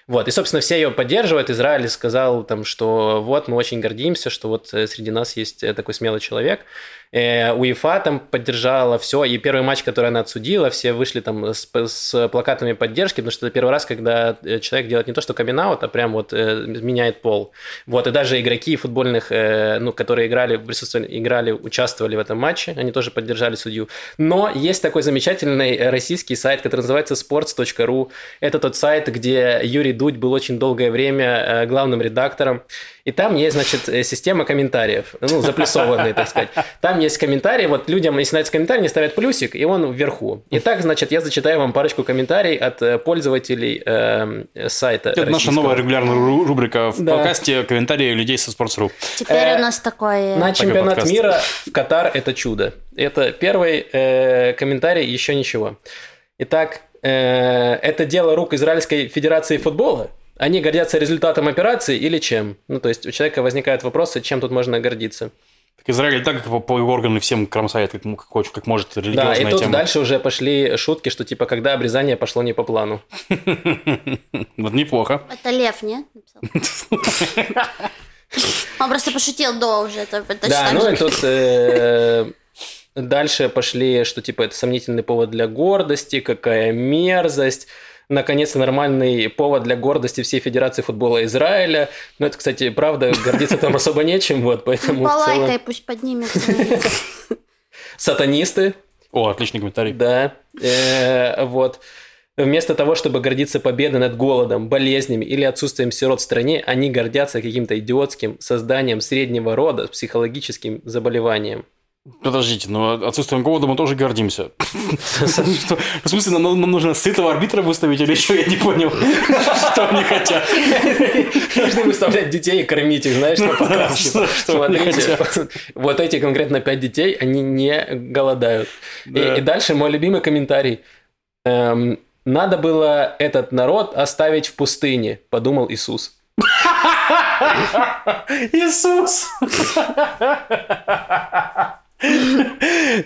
[SPEAKER 2] Вот, и, собственно, все ее поддерживают. Израиль сказал, там, что вот, мы очень гордимся, что вот э, среди нас есть э, такой смелый человек. Э, УЕФА там поддержала все, и первый матч, который она отсудила, все вышли там с, с плакатами поддержки, потому что это первый раз, когда э, человек делает не то, что камин а прям вот э, меняет пол. Вот, и даже игроки футбольных, э, ну, которые играли, присутствовали, играли, участвовали в этом матче, они тоже поддержали судью. Но есть такой замечательный российский сайт, который называется sports.ru. Это тот сайт, где Юрий Дудь был очень долгое время э, главным редактором. И там есть, значит, э, система комментариев, ну, заплюсованные, так сказать. Там есть комментарии, вот людям, если нравится комментарий, они ставят плюсик, и он вверху. Итак, значит, я зачитаю вам парочку комментариев от э, пользователей э, сайта
[SPEAKER 3] Это наша новая регулярная рубрика в да. подкасте «Комментарии людей со Sports.ru».
[SPEAKER 1] Теперь э, у нас такой...
[SPEAKER 2] На чемпионат подкаст. мира в Катар – это чудо. Это первый э, комментарий, еще ничего. Итак, э, это дело рук Израильской Федерации футбола – они гордятся результатом операции или чем? Ну, то есть у человека возникают вопросы, чем тут можно гордиться.
[SPEAKER 3] Так Израиль так как по органы всем кромсает, как, как, хочет, как может,
[SPEAKER 2] религиозная Да, и тут тема. дальше уже пошли шутки, что типа, когда обрезание пошло не по плану.
[SPEAKER 3] Вот неплохо.
[SPEAKER 1] Это Лев, не? Он просто пошутил до уже.
[SPEAKER 2] Да, ну и тут э, дальше пошли, что типа это сомнительный повод для гордости, какая мерзость наконец-то нормальный повод для гордости всей Федерации футбола Израиля. Но это, кстати, правда, гордиться там особо нечем, вот, поэтому
[SPEAKER 1] Полайкай, целом... пусть поднимется.
[SPEAKER 2] Сатанисты.
[SPEAKER 3] О, отличный комментарий.
[SPEAKER 2] Да, э, вот. Вместо того, чтобы гордиться победой над голодом, болезнями или отсутствием сирот в стране, они гордятся каким-то идиотским созданием среднего рода с психологическим заболеванием.
[SPEAKER 3] Подождите, но отсутствием голода мы тоже гордимся. В смысле, нам нужно сытого арбитра выставить или что? Я не понял, что они хотят.
[SPEAKER 2] Должны выставлять детей и кормить их, знаешь, на Смотрите, вот эти конкретно пять детей, они не голодают. И дальше мой любимый комментарий. Эм, Надо было этот народ оставить в пустыне, подумал Иисус.
[SPEAKER 3] Иисус!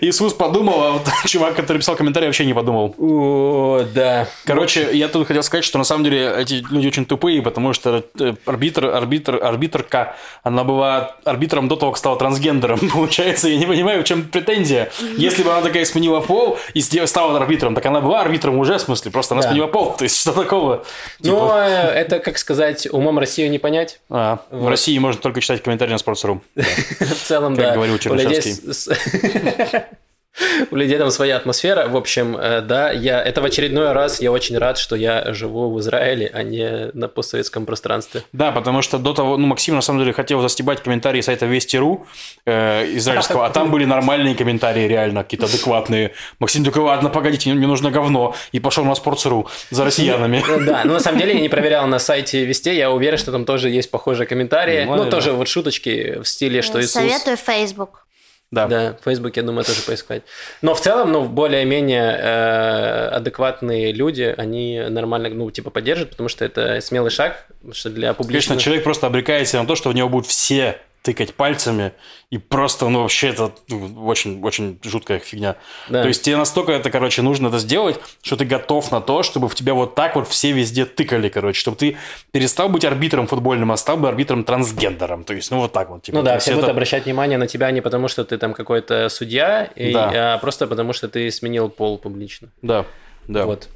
[SPEAKER 3] Иисус подумал, а вот чувак, который писал комментарий, вообще не подумал.
[SPEAKER 2] О, да.
[SPEAKER 3] Короче, я тут хотел сказать, что на самом деле эти люди очень тупые, потому что э, арбитр, арбитр, арбитрка, она была арбитром до того, как стала трансгендером. Получается, я не понимаю, в чем претензия. Если бы она такая сменила пол и стала арбитром, так она была арбитром уже, в смысле, просто она да. сменила пол. То есть, что такого?
[SPEAKER 2] Ну, типа... э, это, как сказать, умом Россию не понять.
[SPEAKER 3] А, вот. В России можно только читать комментарии на Sports.ru.
[SPEAKER 2] В целом, да. Как говорил Чернышевский. У людей там своя атмосфера. В общем, э, да, я это в очередной раз я очень рад, что я живу в Израиле, а не на постсоветском пространстве.
[SPEAKER 3] Да, потому что до того, ну, Максим на самом деле хотел застебать комментарии сайта Вести.ру э, израильского, а там были нормальные комментарии, реально какие-то адекватные. Максим такой, ладно, погодите, мне нужно говно. И пошел на Sports.ru за россиянами.
[SPEAKER 2] Да, но на самом деле я не проверял на сайте Вести, я уверен, что там тоже есть похожие комментарии. Ну, тоже вот шуточки в стиле, что Иисус...
[SPEAKER 1] Советую Facebook.
[SPEAKER 2] Да. Да, в Фейсбуке, я думаю, тоже поискать. Но в целом, ну, более-менее э, адекватные люди, они нормально, ну, типа, поддержат, потому что это смелый шаг, потому что для публичных...
[SPEAKER 3] Конечно, человек просто обрекает себя на то, что у него будут все тыкать пальцами, и просто, ну, вообще это ну, очень, очень жуткая фигня. Да. То есть тебе настолько это, короче, нужно это сделать, что ты готов на то, чтобы в тебя вот так вот все везде тыкали, короче, чтобы ты перестал быть арбитром футбольным, а стал бы арбитром трансгендером. То есть, ну, вот так вот.
[SPEAKER 2] Типа, ну да, все это... будут обращать внимание на тебя не потому, что ты там какой-то судья, и, да. а просто потому, что ты сменил пол публично.
[SPEAKER 3] Да, да.
[SPEAKER 2] Вот.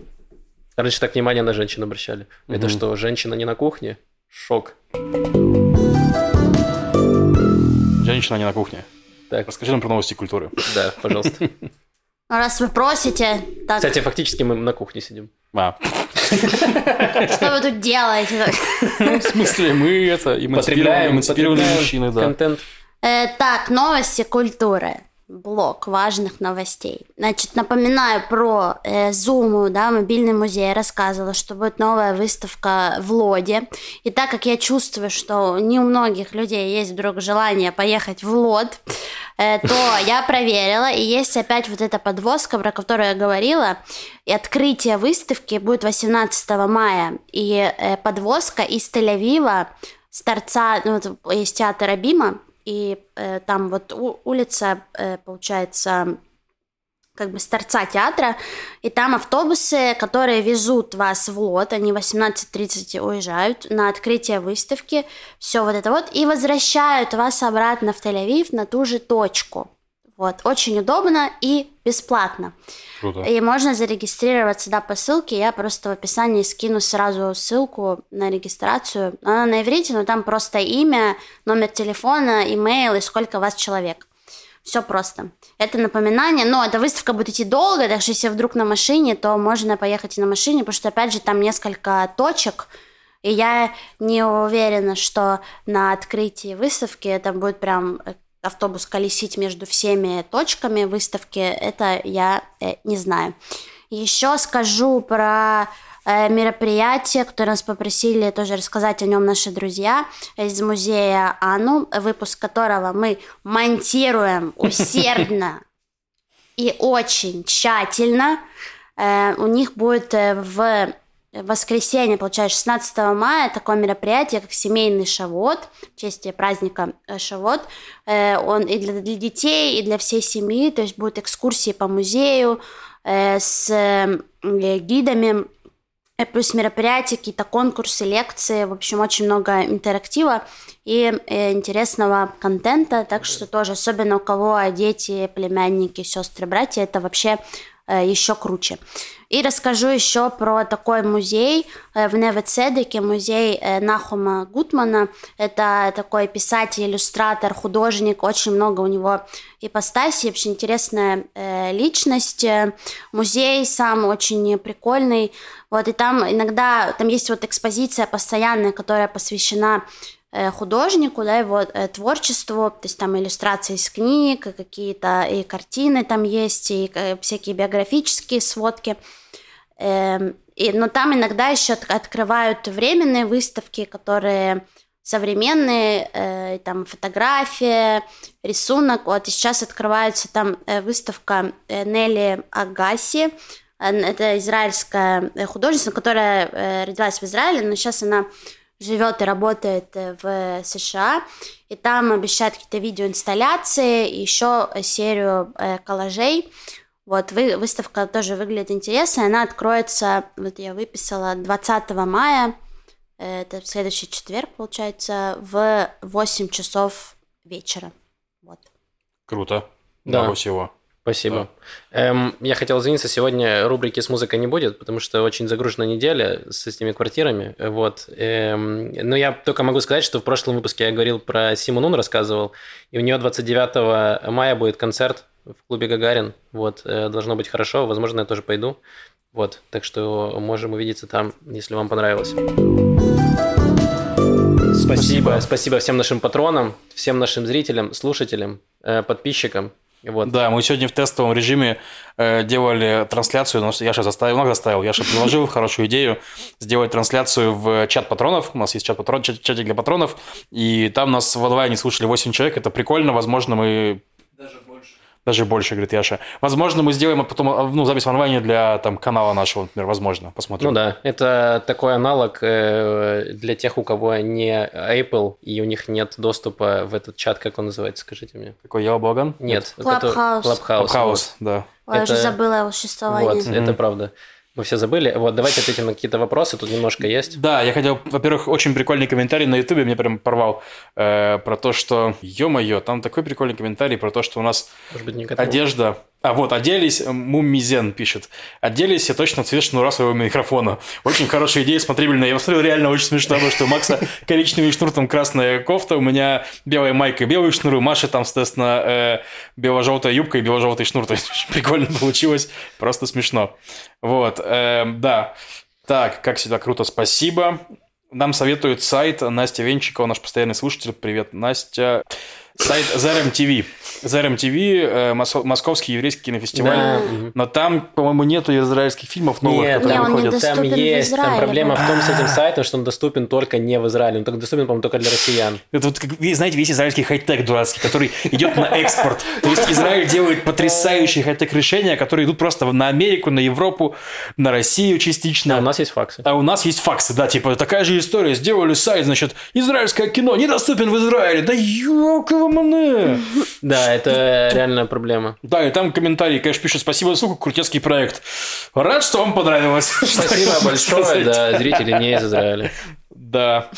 [SPEAKER 2] Раньше так внимание на женщин обращали. Угу. Это что, женщина не на кухне? Шок.
[SPEAKER 3] Женщина не на кухне. Так. Расскажи нам про новости культуры.
[SPEAKER 2] Да, пожалуйста.
[SPEAKER 1] Ну, раз вы просите...
[SPEAKER 2] Так... Кстати, фактически мы на кухне сидим.
[SPEAKER 3] А.
[SPEAKER 1] Что вы тут делаете?
[SPEAKER 3] В смысле, мы это эмансипированные мужчины, да.
[SPEAKER 2] Контент.
[SPEAKER 1] Э, так, новости культуры блок важных новостей. Значит, напоминаю про э, Zoom, да, мобильный музей, рассказывала, что будет новая выставка в Лоде. И так как я чувствую, что не у многих людей есть вдруг желание поехать в Лод, э, то я проверила, и есть опять вот эта подвозка, про которую я говорила. И открытие выставки будет 18 мая. И э, подвозка из Тель-Авива с торца, ну, вот есть театр Абима, и э, там вот у, улица, э, получается, как бы с торца театра, и там автобусы, которые везут вас в лот, они 18.30 уезжают на открытие выставки, все вот это вот, и возвращают вас обратно в Тель-Авив на ту же точку. Вот, очень удобно и бесплатно.
[SPEAKER 3] Круто.
[SPEAKER 1] И можно зарегистрироваться, да, по ссылке. Я просто в описании скину сразу ссылку на регистрацию. Она на иврите, но там просто имя, номер телефона, имейл и сколько вас человек. Все просто. Это напоминание, но эта выставка будет идти долго, так что если вдруг на машине, то можно поехать и на машине, потому что, опять же, там несколько точек, и я не уверена, что на открытии выставки это будет прям автобус колесить между всеми точками выставки, это я э, не знаю. Еще скажу про э, мероприятие, которое нас попросили тоже рассказать о нем наши друзья из музея Ану, выпуск которого мы монтируем усердно и очень тщательно. Э, у них будет э, в воскресенье, получается, 16 мая такое мероприятие, как семейный шавот, в честь праздника э, шавот. Э, Он и для, для детей, и для всей семьи, то есть будут экскурсии по музею э, с гидами, плюс мероприятия, какие-то конкурсы, лекции, в общем, очень много интерактива и интересного контента, так что тоже, особенно у кого дети, племянники, сестры, братья, это вообще еще круче. И расскажу еще про такой музей э, в Невецедеке, музей э, Нахума Гутмана. Это такой писатель, иллюстратор, художник, очень много у него ипостасей, вообще интересная э, личность. Музей сам очень прикольный. Вот, и там иногда, там есть вот экспозиция постоянная, которая посвящена художнику, да, его творчеству, то есть там иллюстрации из книг, какие-то и картины там есть, и всякие биографические сводки. Эм, и, но там иногда еще от- открывают временные выставки, которые современные, э, там фотография, рисунок. Вот и сейчас открывается там э, выставка э, Нелли Агаси. Это израильская э, художница, которая родилась в Израиле, но сейчас она живет и работает в США, и там обещают какие-то видеоинсталляции, еще серию коллажей. Вот, вы, выставка тоже выглядит интересно, она откроется, вот я выписала, 20 мая, э, это в следующий четверг, получается, в 8 часов вечера. Вот.
[SPEAKER 3] Круто.
[SPEAKER 2] Да.
[SPEAKER 3] Много всего.
[SPEAKER 2] Спасибо. Эм, я хотел извиниться, сегодня рубрики с музыкой не будет, потому что очень загружена неделя с этими квартирами. Вот. Эм, но я только могу сказать, что в прошлом выпуске я говорил про Симу Нун, рассказывал, и у нее 29 мая будет концерт в клубе Гагарин. Вот. Э, Должно быть хорошо, возможно, я тоже пойду. Вот. Так что можем увидеться там, если вам понравилось. Спасибо. Спасибо всем нашим патронам, всем нашим зрителям, слушателям, э, подписчикам. Вот.
[SPEAKER 3] Да, мы сегодня в тестовом режиме э, делали трансляцию, но Яша заставил, много заставил, Яша предложил хорошую идею сделать трансляцию в чат патронов. У нас есть чат патрон, чат, чатик для патронов, и там нас в онлайне слушали 8 человек. Это прикольно, возможно, мы даже больше, говорит Яша. Возможно, мы сделаем потом ну, запись в онлайне для там, канала нашего, например, возможно. Посмотрим.
[SPEAKER 2] Ну да, это такой аналог э, для тех, у кого не Apple и у них нет доступа в этот чат, как он называется, скажите мне.
[SPEAKER 3] Какой Благан?
[SPEAKER 2] Нет.
[SPEAKER 1] Clubhouse.
[SPEAKER 2] Клабхаус.
[SPEAKER 3] Хаус, да.
[SPEAKER 1] Ой, я уже
[SPEAKER 2] Это-
[SPEAKER 1] забыла его существование.
[SPEAKER 2] Вот, это правда. Мы все забыли. Вот, давайте ответим на какие-то вопросы. Тут немножко есть.
[SPEAKER 3] Да, я хотел, во-первых, очень прикольный комментарий на Ютубе, мне прям порвал, э, про то, что, ё-моё, там такой прикольный комментарий про то, что у нас
[SPEAKER 2] Может быть,
[SPEAKER 3] одежда... А, вот, оделись, э, Муммизен пишет, оделись все точно цвет шнура своего микрофона. Очень хорошая идея, смотрибельная. Я посмотрел, реально очень смешно, потому что у Макса коричневый шнур, там красная кофта, у меня белая майка, белый шнур, у Маши там, соответственно, э, бело-желтая юбка и бело-желтый шнур. То есть прикольно получилось, просто смешно. Вот, эм, да. Так, как всегда, круто, спасибо. Нам советует сайт Настя Венчикова, наш постоянный слушатель. Привет, Настя. Сайт Зарем ТВ. Зарем ТВ, э, мосо- московский еврейский кинофестиваль.
[SPEAKER 2] Да.
[SPEAKER 3] Но там, по-моему, нету израильских фильмов новых,
[SPEAKER 2] Нет,
[SPEAKER 3] которые
[SPEAKER 1] Не,
[SPEAKER 3] выходят.
[SPEAKER 2] Там
[SPEAKER 1] в
[SPEAKER 2] есть, там проблема
[SPEAKER 1] да.
[SPEAKER 2] в том с этим сайтом, что он доступен только не в Израиле. Он только доступен, по-моему, только для россиян.
[SPEAKER 3] Это вот, знаете, весь израильский хай-тек дурацкий, который идет на экспорт. То есть Израиль делает потрясающие хай-тек решения, которые идут просто на Америку, на Европу, на Россию частично.
[SPEAKER 2] А у нас есть факсы.
[SPEAKER 3] А у нас есть факсы, да, типа такая же история. Сделали сайт, значит, израильское кино недоступен в Израиле. Да ёлка Ломане.
[SPEAKER 2] Да, это реальная проблема.
[SPEAKER 3] Да, и там комментарий, конечно, пишут, спасибо за ссылку, крутецкий проект. Рад, что вам понравилось.
[SPEAKER 2] Спасибо большое, да, зрители не из Израиля.
[SPEAKER 3] Да,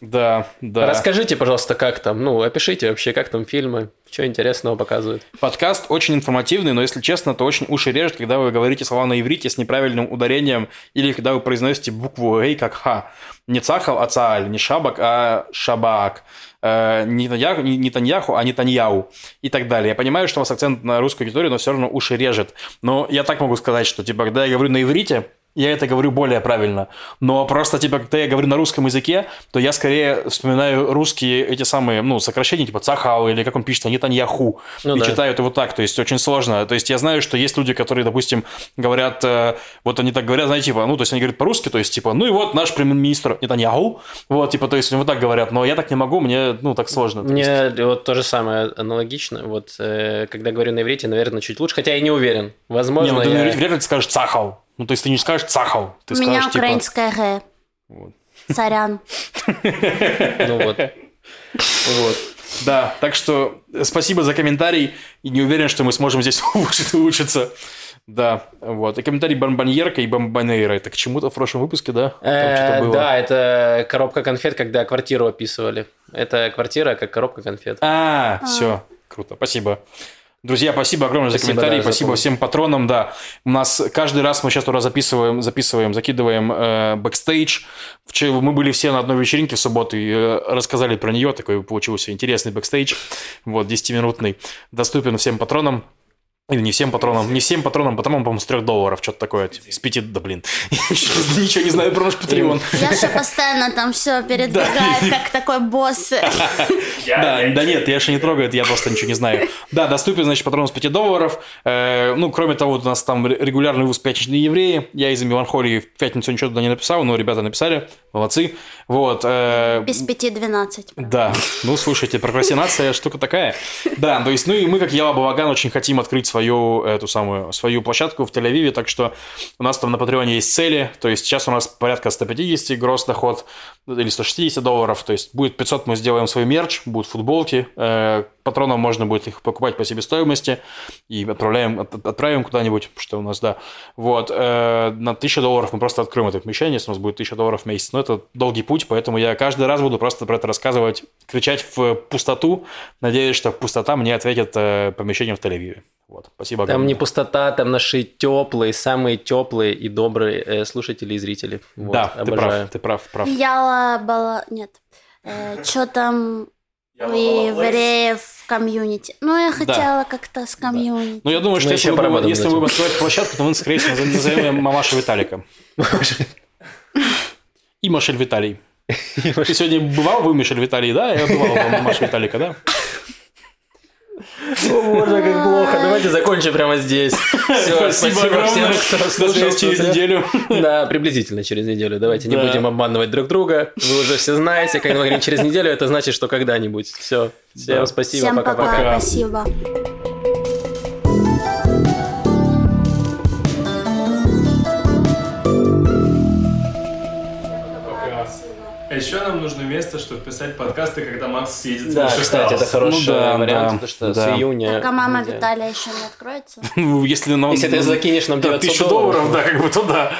[SPEAKER 3] да, да.
[SPEAKER 2] Расскажите, пожалуйста, как там, ну, опишите вообще, как там фильмы, что интересного показывают.
[SPEAKER 3] Подкаст очень информативный, но, если честно, то очень уши режет, когда вы говорите слова на иврите с неправильным ударением или когда вы произносите букву «эй» как «ха». Не цахал, а цааль, не шабак, а шабак. Э, не Таньяху, не, не Таньяху, а не Таньяу и так далее. Я понимаю, что у вас акцент на русскую аудиторию, но все равно уши режет. Но я так могу сказать, что, типа, когда я говорю на иврите, я это говорю более правильно. Но просто, типа, когда я говорю на русском языке, то я скорее вспоминаю русские эти самые, ну, сокращения, типа Цахау или как он пишет, они Таньяху.
[SPEAKER 2] Ну
[SPEAKER 3] и
[SPEAKER 2] да.
[SPEAKER 3] читаю это вот так, то есть очень сложно. То есть я знаю, что есть люди, которые, допустим, говорят, э, вот они так говорят, знаете, типа, ну, то есть они говорят по-русски, то есть, типа, ну и вот наш премьер-министр Нетаньяху, вот, типа, то есть они вот так говорят, но я так не могу, мне, ну, так сложно. То есть-
[SPEAKER 2] Мне вот то же самое аналогично. Вот э, когда говорю на иврите, наверное, чуть лучше, хотя я не уверен.
[SPEAKER 3] Не,
[SPEAKER 2] Возможно,
[SPEAKER 3] ну ты
[SPEAKER 2] я-
[SPEAKER 3] ли ты скажешь Цахал. Ну, то есть ты не скажешь Цахал, ты
[SPEAKER 1] У меня
[SPEAKER 3] скажешь, типа...
[SPEAKER 1] украинская Г.
[SPEAKER 3] Вот.
[SPEAKER 1] Сорян.
[SPEAKER 2] ну вот.
[SPEAKER 3] Вот. Да, так что спасибо за комментарий. И не уверен, что мы сможем здесь улучшить- улучшиться. Да, вот. И комментарий Бомбаньерка и Бомбанейра. Это к чему-то в прошлом выпуске, да?
[SPEAKER 2] Э. Да, это коробка конфет, когда квартиру описывали. Это квартира как коробка конфет.
[SPEAKER 3] А, все, круто, спасибо. Друзья, спасибо огромное за
[SPEAKER 2] Спасибо,
[SPEAKER 3] комментарии,
[SPEAKER 2] да, за
[SPEAKER 3] спасибо
[SPEAKER 2] помощь.
[SPEAKER 3] всем патронам, да. У нас каждый раз мы сейчас туда записываем, записываем, закидываем э, бэкстейдж. Вчера мы были все на одной вечеринке в субботу и э, рассказали про нее, такой получился интересный бэкстейдж, вот, 10-минутный, доступен всем патронам. Или не всем патронам, не всем патронам, потому, по-моему, с 3 долларов, что-то такое, типа, с 5, да блин, ничего не знаю про наш Patreon.
[SPEAKER 1] Яша постоянно там все передвигает, как такой босс.
[SPEAKER 3] Да, да нет, я еще не трогаю, это я просто ничего не знаю. Да, доступен, значит, патрон с 5 долларов. Э, ну, кроме того, вот у нас там регулярный выпуск «Пятничные евреи». Я из-за меланхолии в пятницу ничего туда не написал, но ребята написали, молодцы. Вот. э,
[SPEAKER 1] Без пяти двенадцать.
[SPEAKER 3] да, ну слушайте, прокрастинация штука такая. Да, то есть, ну и мы, как Ява Балаган, очень хотим открыть свою эту самую свою площадку в Тель-Авиве, так что у нас там на Патреоне есть цели, то есть сейчас у нас порядка 150 гроз доход или 160 долларов, то есть будет 500, мы сделаем свой мерч, будут футболки, э, патронам можно будет их покупать по себестоимости и отправляем, от- отправим куда-нибудь, что у нас, да. Вот, э, на 1000 долларов мы просто откроем это помещение, если у нас будет 1000 долларов в месяц. Но это долгий путь, поэтому я каждый раз буду просто про это рассказывать, кричать в пустоту. Надеюсь, что пустота мне ответит э, помещением в Тель-Авиве. Вот, спасибо
[SPEAKER 2] Там
[SPEAKER 3] огромное.
[SPEAKER 2] не пустота, там наши теплые, самые теплые и добрые э, слушатели и зрители. Вот,
[SPEAKER 3] Да, ты
[SPEAKER 2] обожаю.
[SPEAKER 3] прав, ты прав, прав.
[SPEAKER 1] Яла Бала... Нет. Что там у евреев в комьюнити? Ну, я хотела как-то с комьюнити.
[SPEAKER 3] Ну, я думаю, что
[SPEAKER 2] Мы
[SPEAKER 3] если
[SPEAKER 2] еще
[SPEAKER 3] вы,
[SPEAKER 2] поработаем
[SPEAKER 3] если
[SPEAKER 2] этим.
[SPEAKER 3] откроете площадку, то мы, скорее всего, назовем- Мамаша Виталика. И Машель Виталий. Ты сегодня бывал вы, Мишель Виталий, да? Я бывал у Мамаши Виталика, да?
[SPEAKER 2] О, боже, как плохо. Давайте закончим прямо здесь. Все, спасибо,
[SPEAKER 3] огромное.
[SPEAKER 2] всем, кто слушал.
[SPEAKER 3] через неделю.
[SPEAKER 2] Да, приблизительно через неделю. Давайте не
[SPEAKER 3] Да.
[SPEAKER 2] будем обманывать друг друга. Вы уже все знаете, когда мы говорим через неделю, это значит, что когда-нибудь. Все. Всем
[SPEAKER 3] Да.
[SPEAKER 2] спасибо.
[SPEAKER 1] Всем пока,
[SPEAKER 2] Пока-пока.
[SPEAKER 1] спасибо.
[SPEAKER 4] Еще нам нужно место, чтобы писать подкасты, когда Макс съедет в
[SPEAKER 2] Да,
[SPEAKER 4] наши
[SPEAKER 2] кстати, это хороший
[SPEAKER 3] Ну да,
[SPEAKER 2] вариант,
[SPEAKER 3] да,
[SPEAKER 2] потому что
[SPEAKER 3] да.
[SPEAKER 2] с июня...
[SPEAKER 1] Так, а мама. Виталия еще не откроется?
[SPEAKER 3] Ну,
[SPEAKER 2] Если, ты закинешь нам
[SPEAKER 3] Да,
[SPEAKER 2] 900
[SPEAKER 3] тысячу
[SPEAKER 2] долларов,
[SPEAKER 3] долларов, да, как бы, то да.